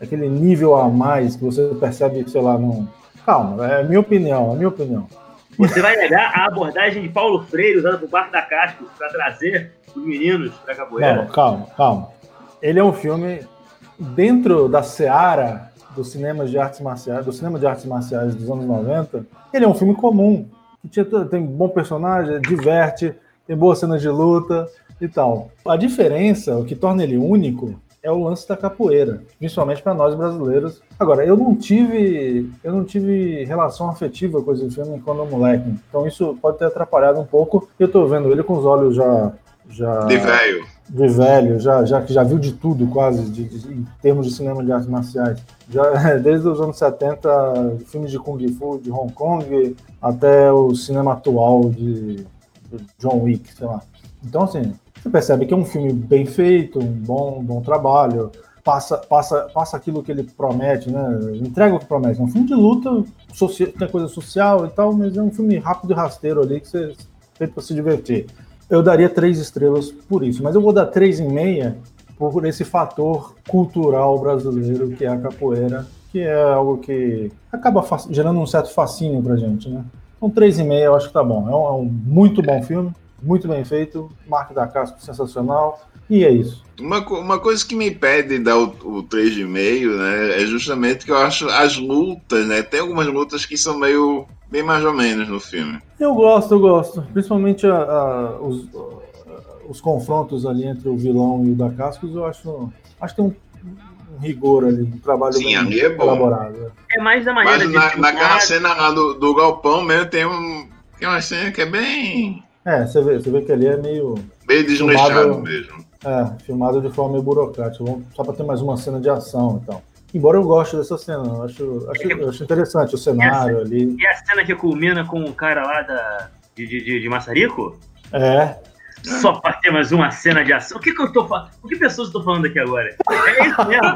aquele nível a mais que você percebe, sei lá, não. Calma, é a minha opinião, é a minha opinião. Você vai negar a abordagem de Paulo Freire usada por Barco da Casco para trazer os meninos para capoeira? Não, calma, calma. Ele é um filme dentro da seara do cinema de artes marciais, do cinema de artes marciais dos anos 90. Ele é um filme comum tem bom personagem, diverte, tem boas cenas de luta e tal. A diferença, o que torna ele único, é o lance da capoeira, principalmente para nós brasileiros. Agora, eu não tive, eu não tive relação afetiva com esse filme quando moleque, então isso pode ter atrapalhado um pouco. Eu estou vendo ele com os olhos já Já, De velho. de velho, já, já, que já viu de tudo quase, de, de- em termos de cinema de artes marciais. Já, desde os anos 70, filmes de Kung Fu, de Hong Kong, até o cinema atual de, de John Wick, sei lá. Então, assim, você percebe que é um filme bem feito, um bom, bom trabalho, passa, passa, passa aquilo que ele promete, né? Entrega o que promete. É um filme de luta, tem coisa social e tal, mas é um filme rápido e rasteiro ali que você feito para se divertir. Eu daria três estrelas por isso, mas eu vou dar três e meia por esse fator cultural brasileiro que é a capoeira, que é algo que acaba gerando um certo fascínio pra gente, né? Então três e meia eu acho que tá bom. É um, é um muito bom filme, muito bem feito, Mark da Casco sensacional, e é isso. Uma, uma coisa que me impede de dar o, o 3,5, né, é justamente que eu acho as lutas, né, tem algumas lutas que são meio, bem mais ou menos no filme. Eu gosto, eu gosto. Principalmente a- a- os, a- os confrontos ali entre o vilão e o da Cascos, eu acho, acho que tem um, um rigor ali, um trabalho Sim, bem ali é bom. elaborado. É mais da maneira Mas de na, naquela cena lá do, do galpão mesmo tem, um, tem uma cena que é bem, É, você vê, você vê que ali é meio bem desleixado Filmado- mesmo. é, filmado de forma meio burocrática, vamos- só para ter mais uma cena de ação e tal. Embora eu goste dessa cena, eu acho, acho, eu acho interessante o cenário ali. E a cena que culmina com o cara lá da, de, de, de, de Maçarico? É, Só pra ter mais uma cena de ação. O que, que eu tô falando? O que pessoas tô falando aqui agora? É isso mesmo?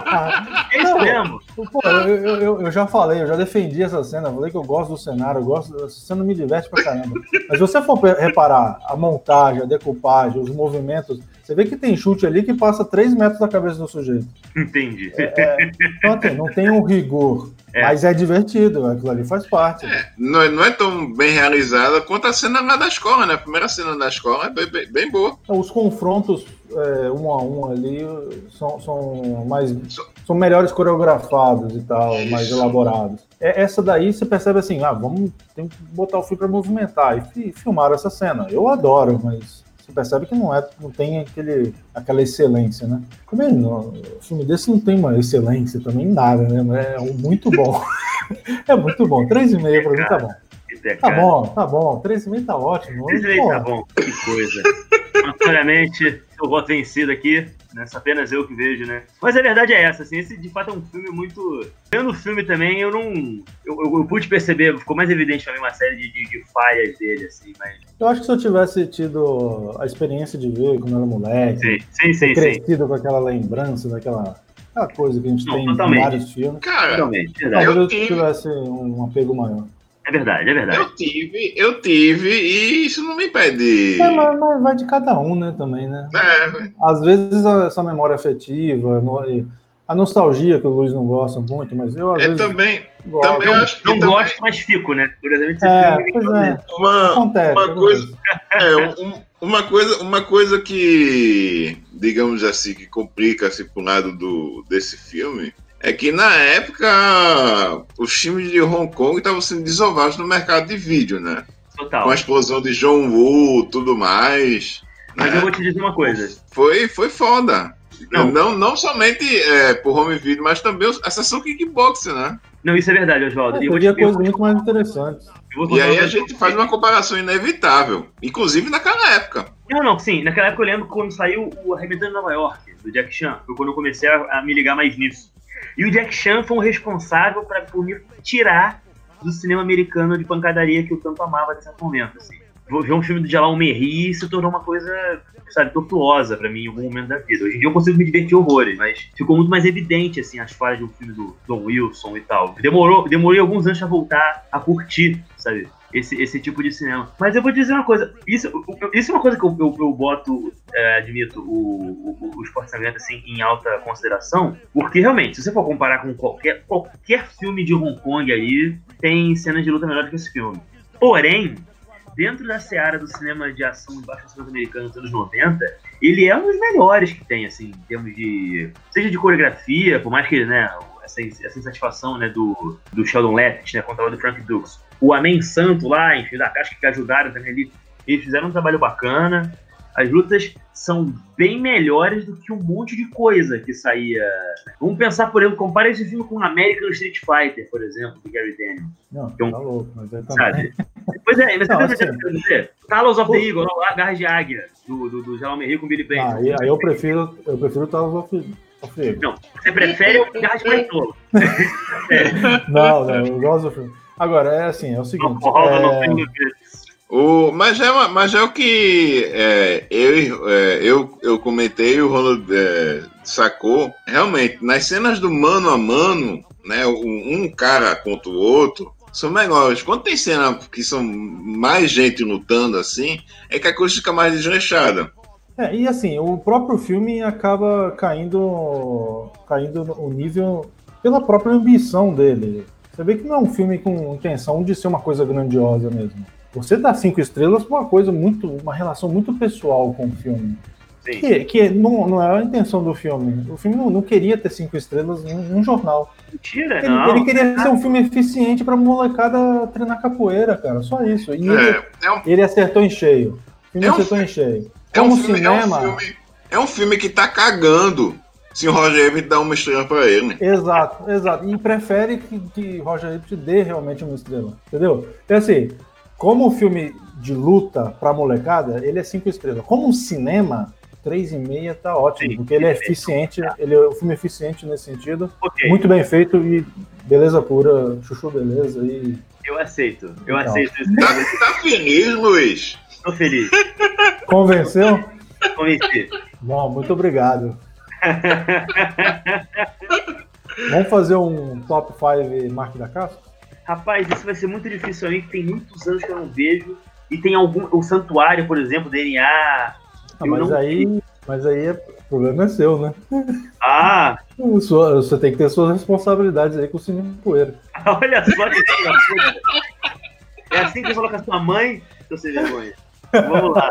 É isso mesmo? Pô, eu, eu, eu- já falei, eu já defendi essa cena, falei que eu gosto do cenário, eu gosto, essa cena me diverte pra caramba. Mas se você for reparar a montagem, a decupagem, os movimentos, você vê que tem chute ali que passa 3 metros da cabeça do sujeito. Entendi. Então, assim, não tem um rigor, É. mas é divertido, aquilo ali faz parte. Não, é- não é tão bem realizada quanto a cena lá da escola, né? A primeira cena da escola é bem, bem- bem boa. Então, Os confrontos é, um a um ali são, são mais são melhores coreografados e tal, mais Isso. elaborados. É, essa daí você percebe assim, ah, vamos tem que botar o filme para movimentar e fi- filmar essa cena. Eu adoro, mas você percebe que não é, não tem aquele, aquela excelência, né? Também não, o filme desse não tem uma excelência também nada, né? É um muito bom. é muito bom. 3,5 para mim tá bom. Isso é, Tá bom, tá bom. 3,5 tá ótimo. Esse aí Pô, tá bom, que coisa. Notoriamente, eu voto vencido aqui, né? Apenas eu que vejo, né? Mas a verdade é essa, assim, esse de fato é um filme muito. Vendo o filme também, eu não. Eu, eu, eu pude perceber, ficou mais evidente pra mim uma série de, de, de falhas dele, assim, mas. Eu acho que se eu tivesse tido a experiência de ver quando era moleque, Sim, sim, sim. sim. crescido com aquela lembrança daquela aquela coisa que a gente Não, tem totalmente. em vários filmes, Cara, Totalmente, verdade. talvez eu tive- tivesse um apego maior. É verdade, é verdade. eu tive, eu tive, e isso não me impede. É, mas, mas vai de cada um, né, também, né? É, Às vezes a- essa memória afetiva, a nostalgia que o Luiz não gosta muito, mas eu às é vezes também, gosto. também eu acho que Não também- gosto, mas fico, né? Por exemplo, esse É, pois é, uma, acontece. uma coisa-. É, um- uma, coisa, uma coisa que, digamos assim, que complica-se pro lado do, desse filme é que na época os filmes de Hong Kong estavam sendo desovados no mercado de vídeo, né? Total. Com a explosão de John Woo tudo mais. Mas né? eu vou te dizer uma coisa. Foi, foi foda. Não. Não, não, somente é, por home video, mas também a sessão kickboxing, né? Não, isso é verdade, Oswaldo. É, E eu eu coisas muito mais interessantes. E aí a gente faz uma comparação inevitável, inclusive naquela época. Não, não, sim. Naquela época eu lembro quando saiu o Arrebentando em Nova York, do Jack Chan. Foi quando eu comecei a, a me ligar mais nisso. E o Jack Chan foi o responsável pra, por me tirar do cinema americano de pancadaria que eu tanto amava nesse momento, assim. Ver um filme do Jalal Merri se tornou uma coisa, sabe, tortuosa pra mim em algum momento da vida. Hoje em dia eu consigo me divertir horrores, mas ficou muito mais evidente, assim, as falhas de um filme do Don Wilson e tal. Demorou, demorei alguns anos pra voltar a curtir, sabe? Esse, esse tipo de cinema. Mas eu vou dizer uma coisa, isso, isso é uma coisa que eu, eu, eu boto, é, admito, o, o, o Esporte Sangrento assim, em alta consideração, porque realmente, se você for comparar com qualquer, qualquer filme de Hong Kong aí, tem cenas de luta melhores que esse filme. Porém, dentro da seara do cinema de ação e baixo orçamento americano dos anos 90, ele é um dos melhores que tem, assim, em termos de. Seja de coreografia, por mais que, né, essa, essa insatisfação né, do, do Sheldon Levitt, né, contra o do Frank Dukes. O Amém Santo lá, enfim, da Caixa que ajudaram também ali, eles fizeram um trabalho bacana. As lutas são bem melhores do que um monte de coisa que saía. Vamos pensar, por exemplo, compara esse filme com American Street Fighter, por exemplo, de Gary Daniels. Não, é tá louco, mas é também. Sabe? Pois é, mas Não, você assim- tá eu dizer? Talos of the Eagle, não, Garras de Águia, do, do, do Jaume Henrique com Billy Bang. Ah, aí, eu prefiro, eu prefiro Talos of, of Eagle. Não, você prefere o Garras de Baitola. Não, não, eu gosto do filme. Agora, é assim, é o seguinte. É. O, mas, é, mas é o que é, eu, é, eu, eu comentei e o Ronald é, sacou. Realmente, nas cenas do mano a mano, né, um, um cara contra o outro, são melhores. Quando tem cena que são mais gente lutando assim, é que a coisa fica mais desleixada. É, e assim, o próprio filme acaba caindo, caindo no nível pela própria ambição dele. Você vê que não é um filme com intenção de ser uma coisa grandiosa mesmo. Você dá cinco estrelas pra uma coisa muito, uma relação muito pessoal com o filme. Sim. Que, que não, não é a intenção do filme. O filme não, não queria ter cinco estrelas em um jornal. Mentira, Ele, não. ele queria ser um filme eficiente pra molecada treinar capoeira, cara. Só isso. E ele, É, é um, ele acertou em cheio. O filme É um acertou em cheio. é um filme, é um cinema. filme, é um filme que tá cagando se o Roger Ebert dá uma estrela pra ele. Exato, exato. E prefere que, que Roger Ebert dê realmente uma estrela. Entendeu? Então, assim, como um filme de luta pra molecada, ele é cinco estrelas. Como um cinema, três e meia tá ótimo, Sim. porque ele é eficiente, ele é um filme eficiente nesse sentido, Ok, muito bem feito e beleza pura, chuchu beleza e eu aceito. Eu Legal. aceito. Tá, tá feliz, Luiz? Tô feliz. convenceu? Convenci. Bom, muito obrigado. Vamos fazer um top 5 Mark da Casca? Rapaz, isso vai ser muito difícil a mim, que tem muitos anos que eu não vejo. E tem algum. O Santuário, por exemplo, DNA. Ah, mas não- aí, mas aí é, o problema é seu, né? Ah, Sua- Você tem que ter suas responsabilidades aí com o cinema poeira. olha só que. É assim que você falou com a sua mãe, seu sem vergonha. Vamos lá.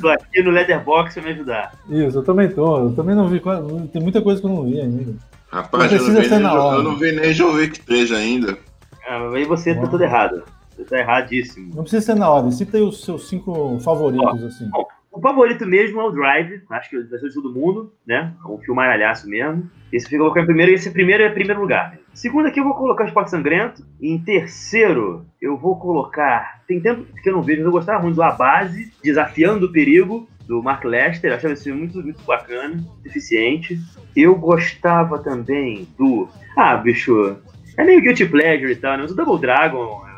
Tô aqui no Letterboxd pra me ajudar. Isso, eu também tô. Eu também não vi. quase- Tem muita coisa que eu não vi ainda. Rapaz, Não eu não, precisa vi ser nem, na Jo- hora. eu não vi nem John Wick 3 ainda. Ah, aí você tá tudo errado. Você tá erradíssimo. Não precisa ser na ordem. Cita aí os seus cinco favoritos, assim. Bom, o favorito mesmo é o Drive, acho que vai ser de todo mundo, né? É um filmaralhaço mesmo. Esse fica colocar em primeiro, esse primeiro é primeiro lugar. Segundo aqui eu vou colocar o Esporte Sangrento. Em terceiro, eu vou colocar. Tem tempo que eu não vejo, mas eu gostava muito do A Base, Desafiando o Perigo, do Mark Lester. Eu achava esse filme muito, muito bacana, eficiente. Eu gostava também do. Ah, bicho. É meio Guilty Pleasure e tal, né? Mas o Double Dragon.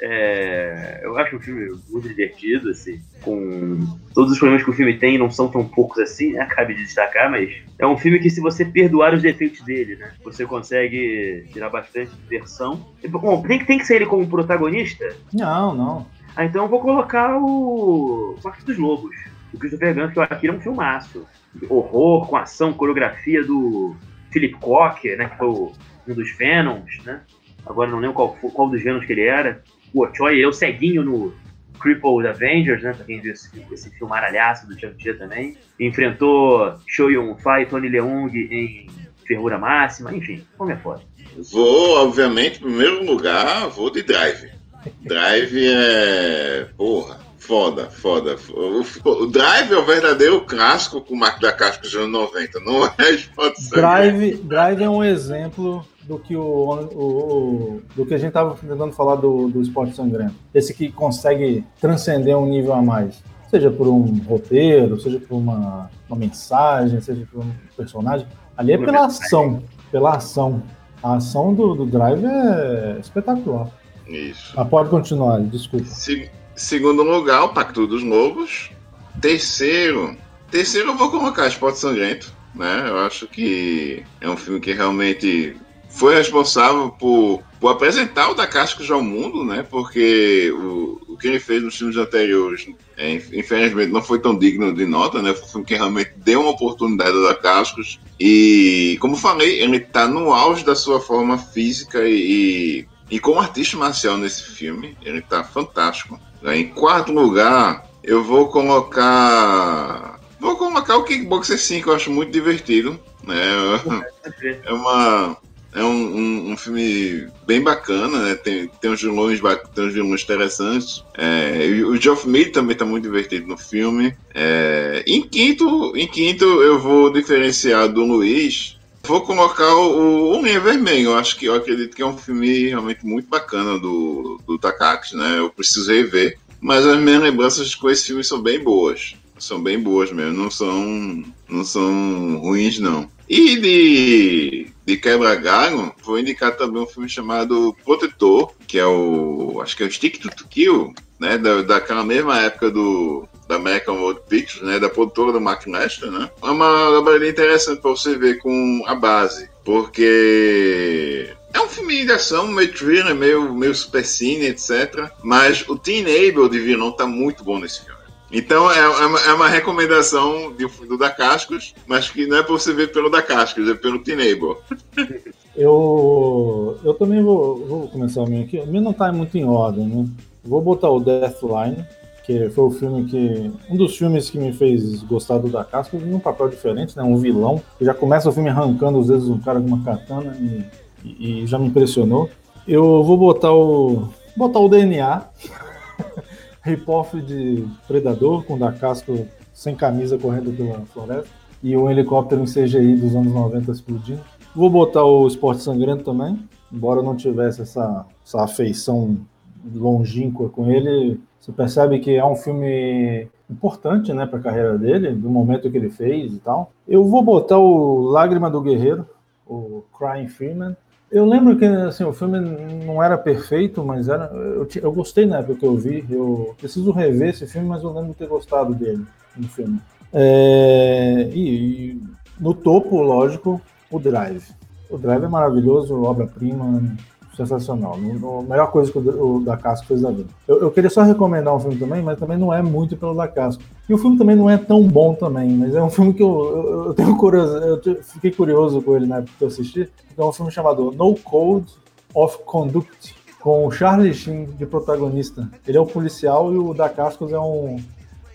Eu, é, eu acho um filme muito divertido, assim. Com todos os problemas que o filme tem, não são tão poucos assim, né? Cabe de destacar, mas é um filme que, se você perdoar os defeitos dele, né? Você consegue tirar bastante diversão. Bom, tem, que- tem que ser ele como protagonista? Não, não. Ah, então eu vou colocar o Quarto dos Lobos, do Christopher Gunn, que eu aqui é um filmaço. Horror, com ação, coreografia do Philip Koch, né, que foi o- um dos Venoms, né? Agora não lembro qual, qual dos Venoms que ele era. O Ochoy, ele é o ceguinho no Crippled Avengers, né? Pra quem viu esse, esse filmaralhaço do Chang-Chi também. Enfrentou Choi Yun-Fai e Tony Leung em Fervura Máxima, enfim, como é foda. Vou, obviamente, em primeiro lugar, vou de Drive. Drive é. Porra, foda, foda. O, o Drive é o verdadeiro clássico com o Marco da Casca dos anos 90, não é. Drive, Drive é um exemplo do que o, o- o- do que a gente estava tentando falar do, do esporte sangrento. Esse que consegue transcender um nível a mais. Seja por um roteiro, seja por uma, uma mensagem, seja por um personagem. Ali é pela ação. Pela ação. A ação do, do Drive é espetacular. Isso. Mas pode continuar, desculpa. Se- segundo lugar, o Pacto dos Lobos. Terceiro. Terceiro eu vou colocar Esporte Sangrento. Né? Eu acho que é um filme que realmente foi responsável por, por apresentar o da Cascos ao mundo, né? Porque o, o que ele fez nos filmes anteriores, é, infelizmente, não foi tão digno de nota, né? Foi um filme que realmente deu uma oportunidade ao da Cascos. E, como falei, ele está no auge da sua forma física e, e como artista marcial nesse filme, ele tá fantástico. Em quarto lugar, eu vou colocar. Vou colocar o Kickboxer 5, eu acho muito divertido. Né? É uma. É um, um, um, filme bem bacana, né? Tem, tem uns vilões, tem uns vilões interessantes. É, o Geoff Mead também está muito divertido no filme. É, em quinto, em quinto eu vou diferenciar do Luiz. Vou colocar o, Linha Vermelho. Eu acho que eu acredito que é um filme realmente muito bacana do, do Takaki, né? Eu preciso rever. Mas as minhas lembranças com esse filme são bem boas. São bem boas mesmo, não são, não são ruins, não. E de, de quebra-galho, vou indicar também um filme chamado Protetor, que é o. Acho que é o Stick to Kill, né? Da, daquela mesma época do, da American World Pictures, né? Da produtora do Mark Lester, né? É uma obra interessante para você ver com a base, porque é um filme de ação, meio thriller, meio, meio super cine, etc. Mas o Teen Able de vilão tá muito bom nesse filme. Então é, é, uma, é uma recomendação de, do da Cascos, mas que não é para você ver pelo da Cascos, é pelo Tinable. Eu, eu também vou, vou começar o meu aqui. O meu não está muito em ordem, né? Vou botar o Deathline, que foi o filme que. Um dos filmes que me fez gostar do da Cascos num papel diferente, né? Um vilão. Já começa o filme arrancando os dedos do cara com uma katana e, e, e já me impressionou. Eu vou botar o. botar o DNA. rip-off de Predador, com da casco sem camisa correndo pela floresta, e um helicóptero em CGI dos anos 90 explodindo. Vou botar o Esporte Sangrento também, embora não tivesse essa, essa afeição longínqua com ele, você percebe que é um filme importante né, para a carreira dele, do momento que ele fez e tal. Eu vou botar o Lágrima do Guerreiro, o Crying Freeman, eu lembro que assim, o filme não era perfeito, mas era, eu, eu gostei na época que eu vi. Eu preciso rever esse filme, mas eu lembro de ter gostado dele no filme. É, e, e, no topo, lógico, o Drive. O Drive é maravilhoso, obra-prima, sensacional. A melhor coisa que o, da Casco fez da vida. Eu, eu, queria só recomendar um filme também, mas também não é muito pelo da Casco. E o filme também não é tão bom também, mas é um filme que eu, eu, eu tenho curioso, eu fiquei curioso com ele na época que eu assisti. É um filme chamado No Code of Conduct, com o Charlie Sheen de protagonista. Ele é o policial e o da Cascos é um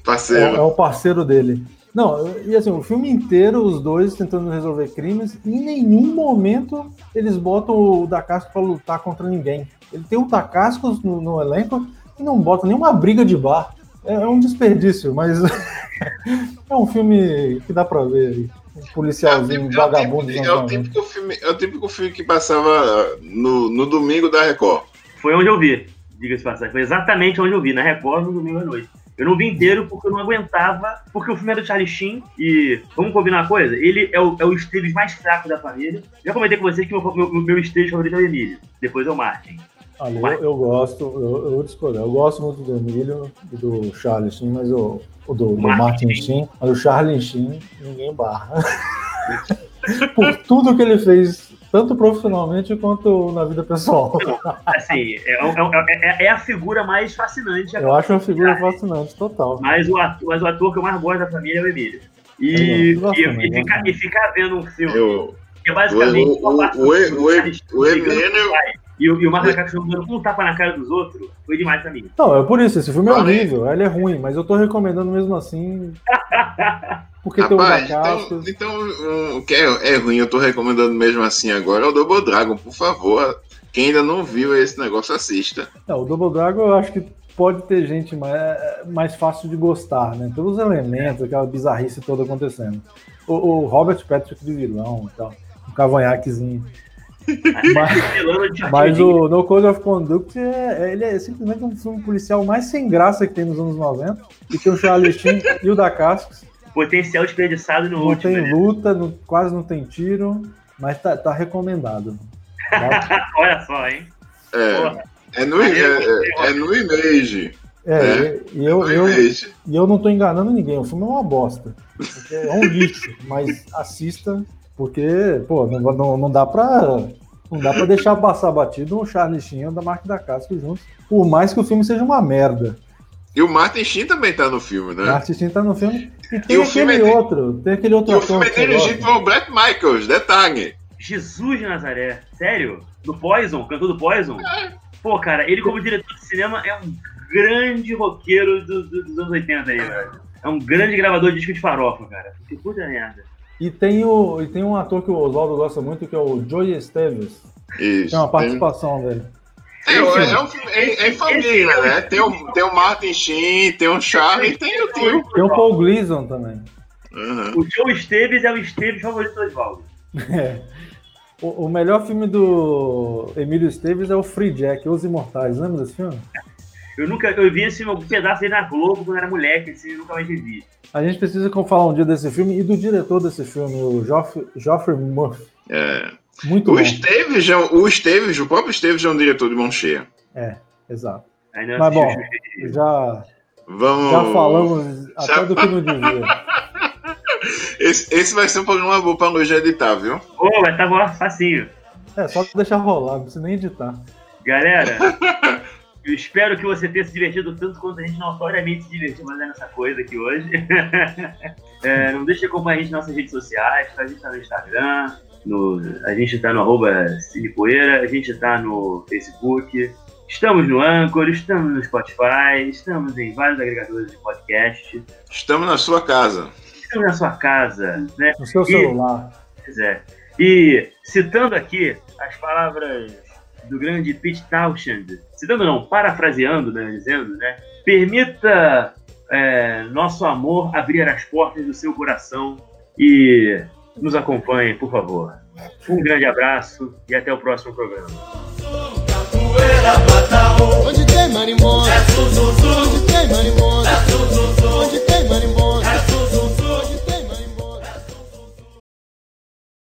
parceiro. É, é um parceiro dele. Não, e assim, o filme inteiro, os dois tentando resolver crimes, em nenhum momento eles botam o Dacascos para lutar contra ninguém. Ele tem o Dacascos no, no, elenco e não bota nenhuma briga de bar. É, é um desperdício, mas é um filme que dá para ver aí. Um policialzinho, é vagabundo. É o, típico filme, é o típico filme que passava no, no domingo da Record. Foi onde eu vi, diga-se passagem. Foi exatamente onde eu vi, na Record, no domingo à noite. Eu não vi inteiro porque eu não aguentava, porque o filme é do Charlie Sheen e, vamos combinar uma coisa, ele é o, é o Esteves mais fraco da família. Já comentei com vocês que meu, meu, meu Esteves favorito é o Emílio, depois é o Martin. Olha, eu, eu, gosto, eu, eu vou discordar, eu gosto muito do Emílio e do Charlie Sheen, mas o, o do, do Martin Sheen, mas o Charlie Sheen, ninguém barra. Por tudo que ele fez tanto profissionalmente quanto na vida pessoal. Assim, é, é, é, é a figura mais fascinante. Eu acho uma figura fascinante, total. Mas o, ator, mas o ator que eu mais gosto da família é o Emílio. E, e, e, ficar, e ficar vendo um filme eu, que é basicamente o, o, o, o, o Emílio e o, e o Marco Cacaxão dando um tapa na cara dos outros, foi demais pra mim. Não, é por isso, esse filme é horrível, ele é ruim, mas eu tô recomendando mesmo assim. Porque Rapaz, tem então, então o que é, é, ruim, eu tô recomendando mesmo assim agora, é o Double Dragon, por favor. Quem ainda não viu esse negócio, assista. Não, o Double Dragon eu acho que pode ter gente mais, mais fácil de gostar, né? Todos os elementos, aquela bizarrice toda acontecendo. O, o Robert Patrick de vilão e tal, um cavanhaquezinho. Mas, mas o No Code of Conduct é, é, ele é simplesmente um filme policial mais sem graça que tem nos anos 90. E tem o Charlie Sheen e o da Cascos. Potencial desperdiçado no não último. Não tem né? luta, não, quase não tem tiro, mas tá, tá recomendado. Olha só, hein? É, é, no, é, é, é no Image. É, é, e, eu, eu, e eu não tô enganando ninguém, o filme é uma bosta. É um lixo, mas assista, porque, pô, não, não, não dá pra. Não dá pra deixar passar batido um Charlie Sheen da Marca da Casca juntos. Por mais que o filme seja uma merda. E o Martin Sheen também tá no filme, né? Martin Sheen tá no filme. E tem e aquele é outro. Tem aquele outro e o filme é dirigido pelo Black Michaels, detalhe. Jesus de Nazaré. Sério? Do Poison? Cantor do Poison? É. Pô, cara, ele como diretor de cinema é um grande roqueiro do, do, dos anos 80 aí, velho. É um grande gravador de disco de farofa, cara. Que puta merda. E tem, o, e tem um ator que o Oswaldo gosta muito, que é o Joey Esteves. Isso. Tem uma participação dele. É, é, um filme é, é família, né? Tem o, tem o Martin Sheen, tem o Charlie, tem o tio. Tem o Paul Gleason também. Uhum. O Joe Esteves é o Esteves favorito do Oswaldo. É. O, o, melhor filme do Emílio Esteves é o Free Jack, Os Imortais. Lembra desse filme? Eu nunca eu vi esse pedaço dele na Globo quando era moleque, assim, eu nunca mais vi. A gente precisa falar um dia desse filme e do diretor desse filme, o Geoffrey Murphy. É. Muito o bom. Esteves, é, o Esteves, o próprio Esteves é um diretor de mão cheia. É, exato. Mas bom, já, Vamos... já falamos até já... do que não devia. Esse, esse vai ser um programa bom pra hoje editar, viu? Ô, oh, vai estar tá facinho. É, só deixar rolar, não precisa nem editar. Galera, eu espero que você tenha se divertido tanto quanto a gente notoriamente se divertiu fazendo essa coisa aqui hoje. é, não deixe de acompanhar a gente nas nossas redes sociais, a gente tá no Instagram, no, a gente tá no arroba Cinepoeira, a gente tá no Facebook, estamos no Anchor, estamos no Spotify, estamos em vários agregadores de podcast. Estamos na sua casa na sua casa, né? No seu celular. Pois é. E citando aqui as palavras do grande Pete Townshend, citando não, parafraseando, né, dizendo, né? Permita é, nosso amor abrir as portas do seu coração e nos acompanhe, por favor. Um grande abraço e até o próximo programa. Onde tem marimbondo, Onde tem marimbondo, é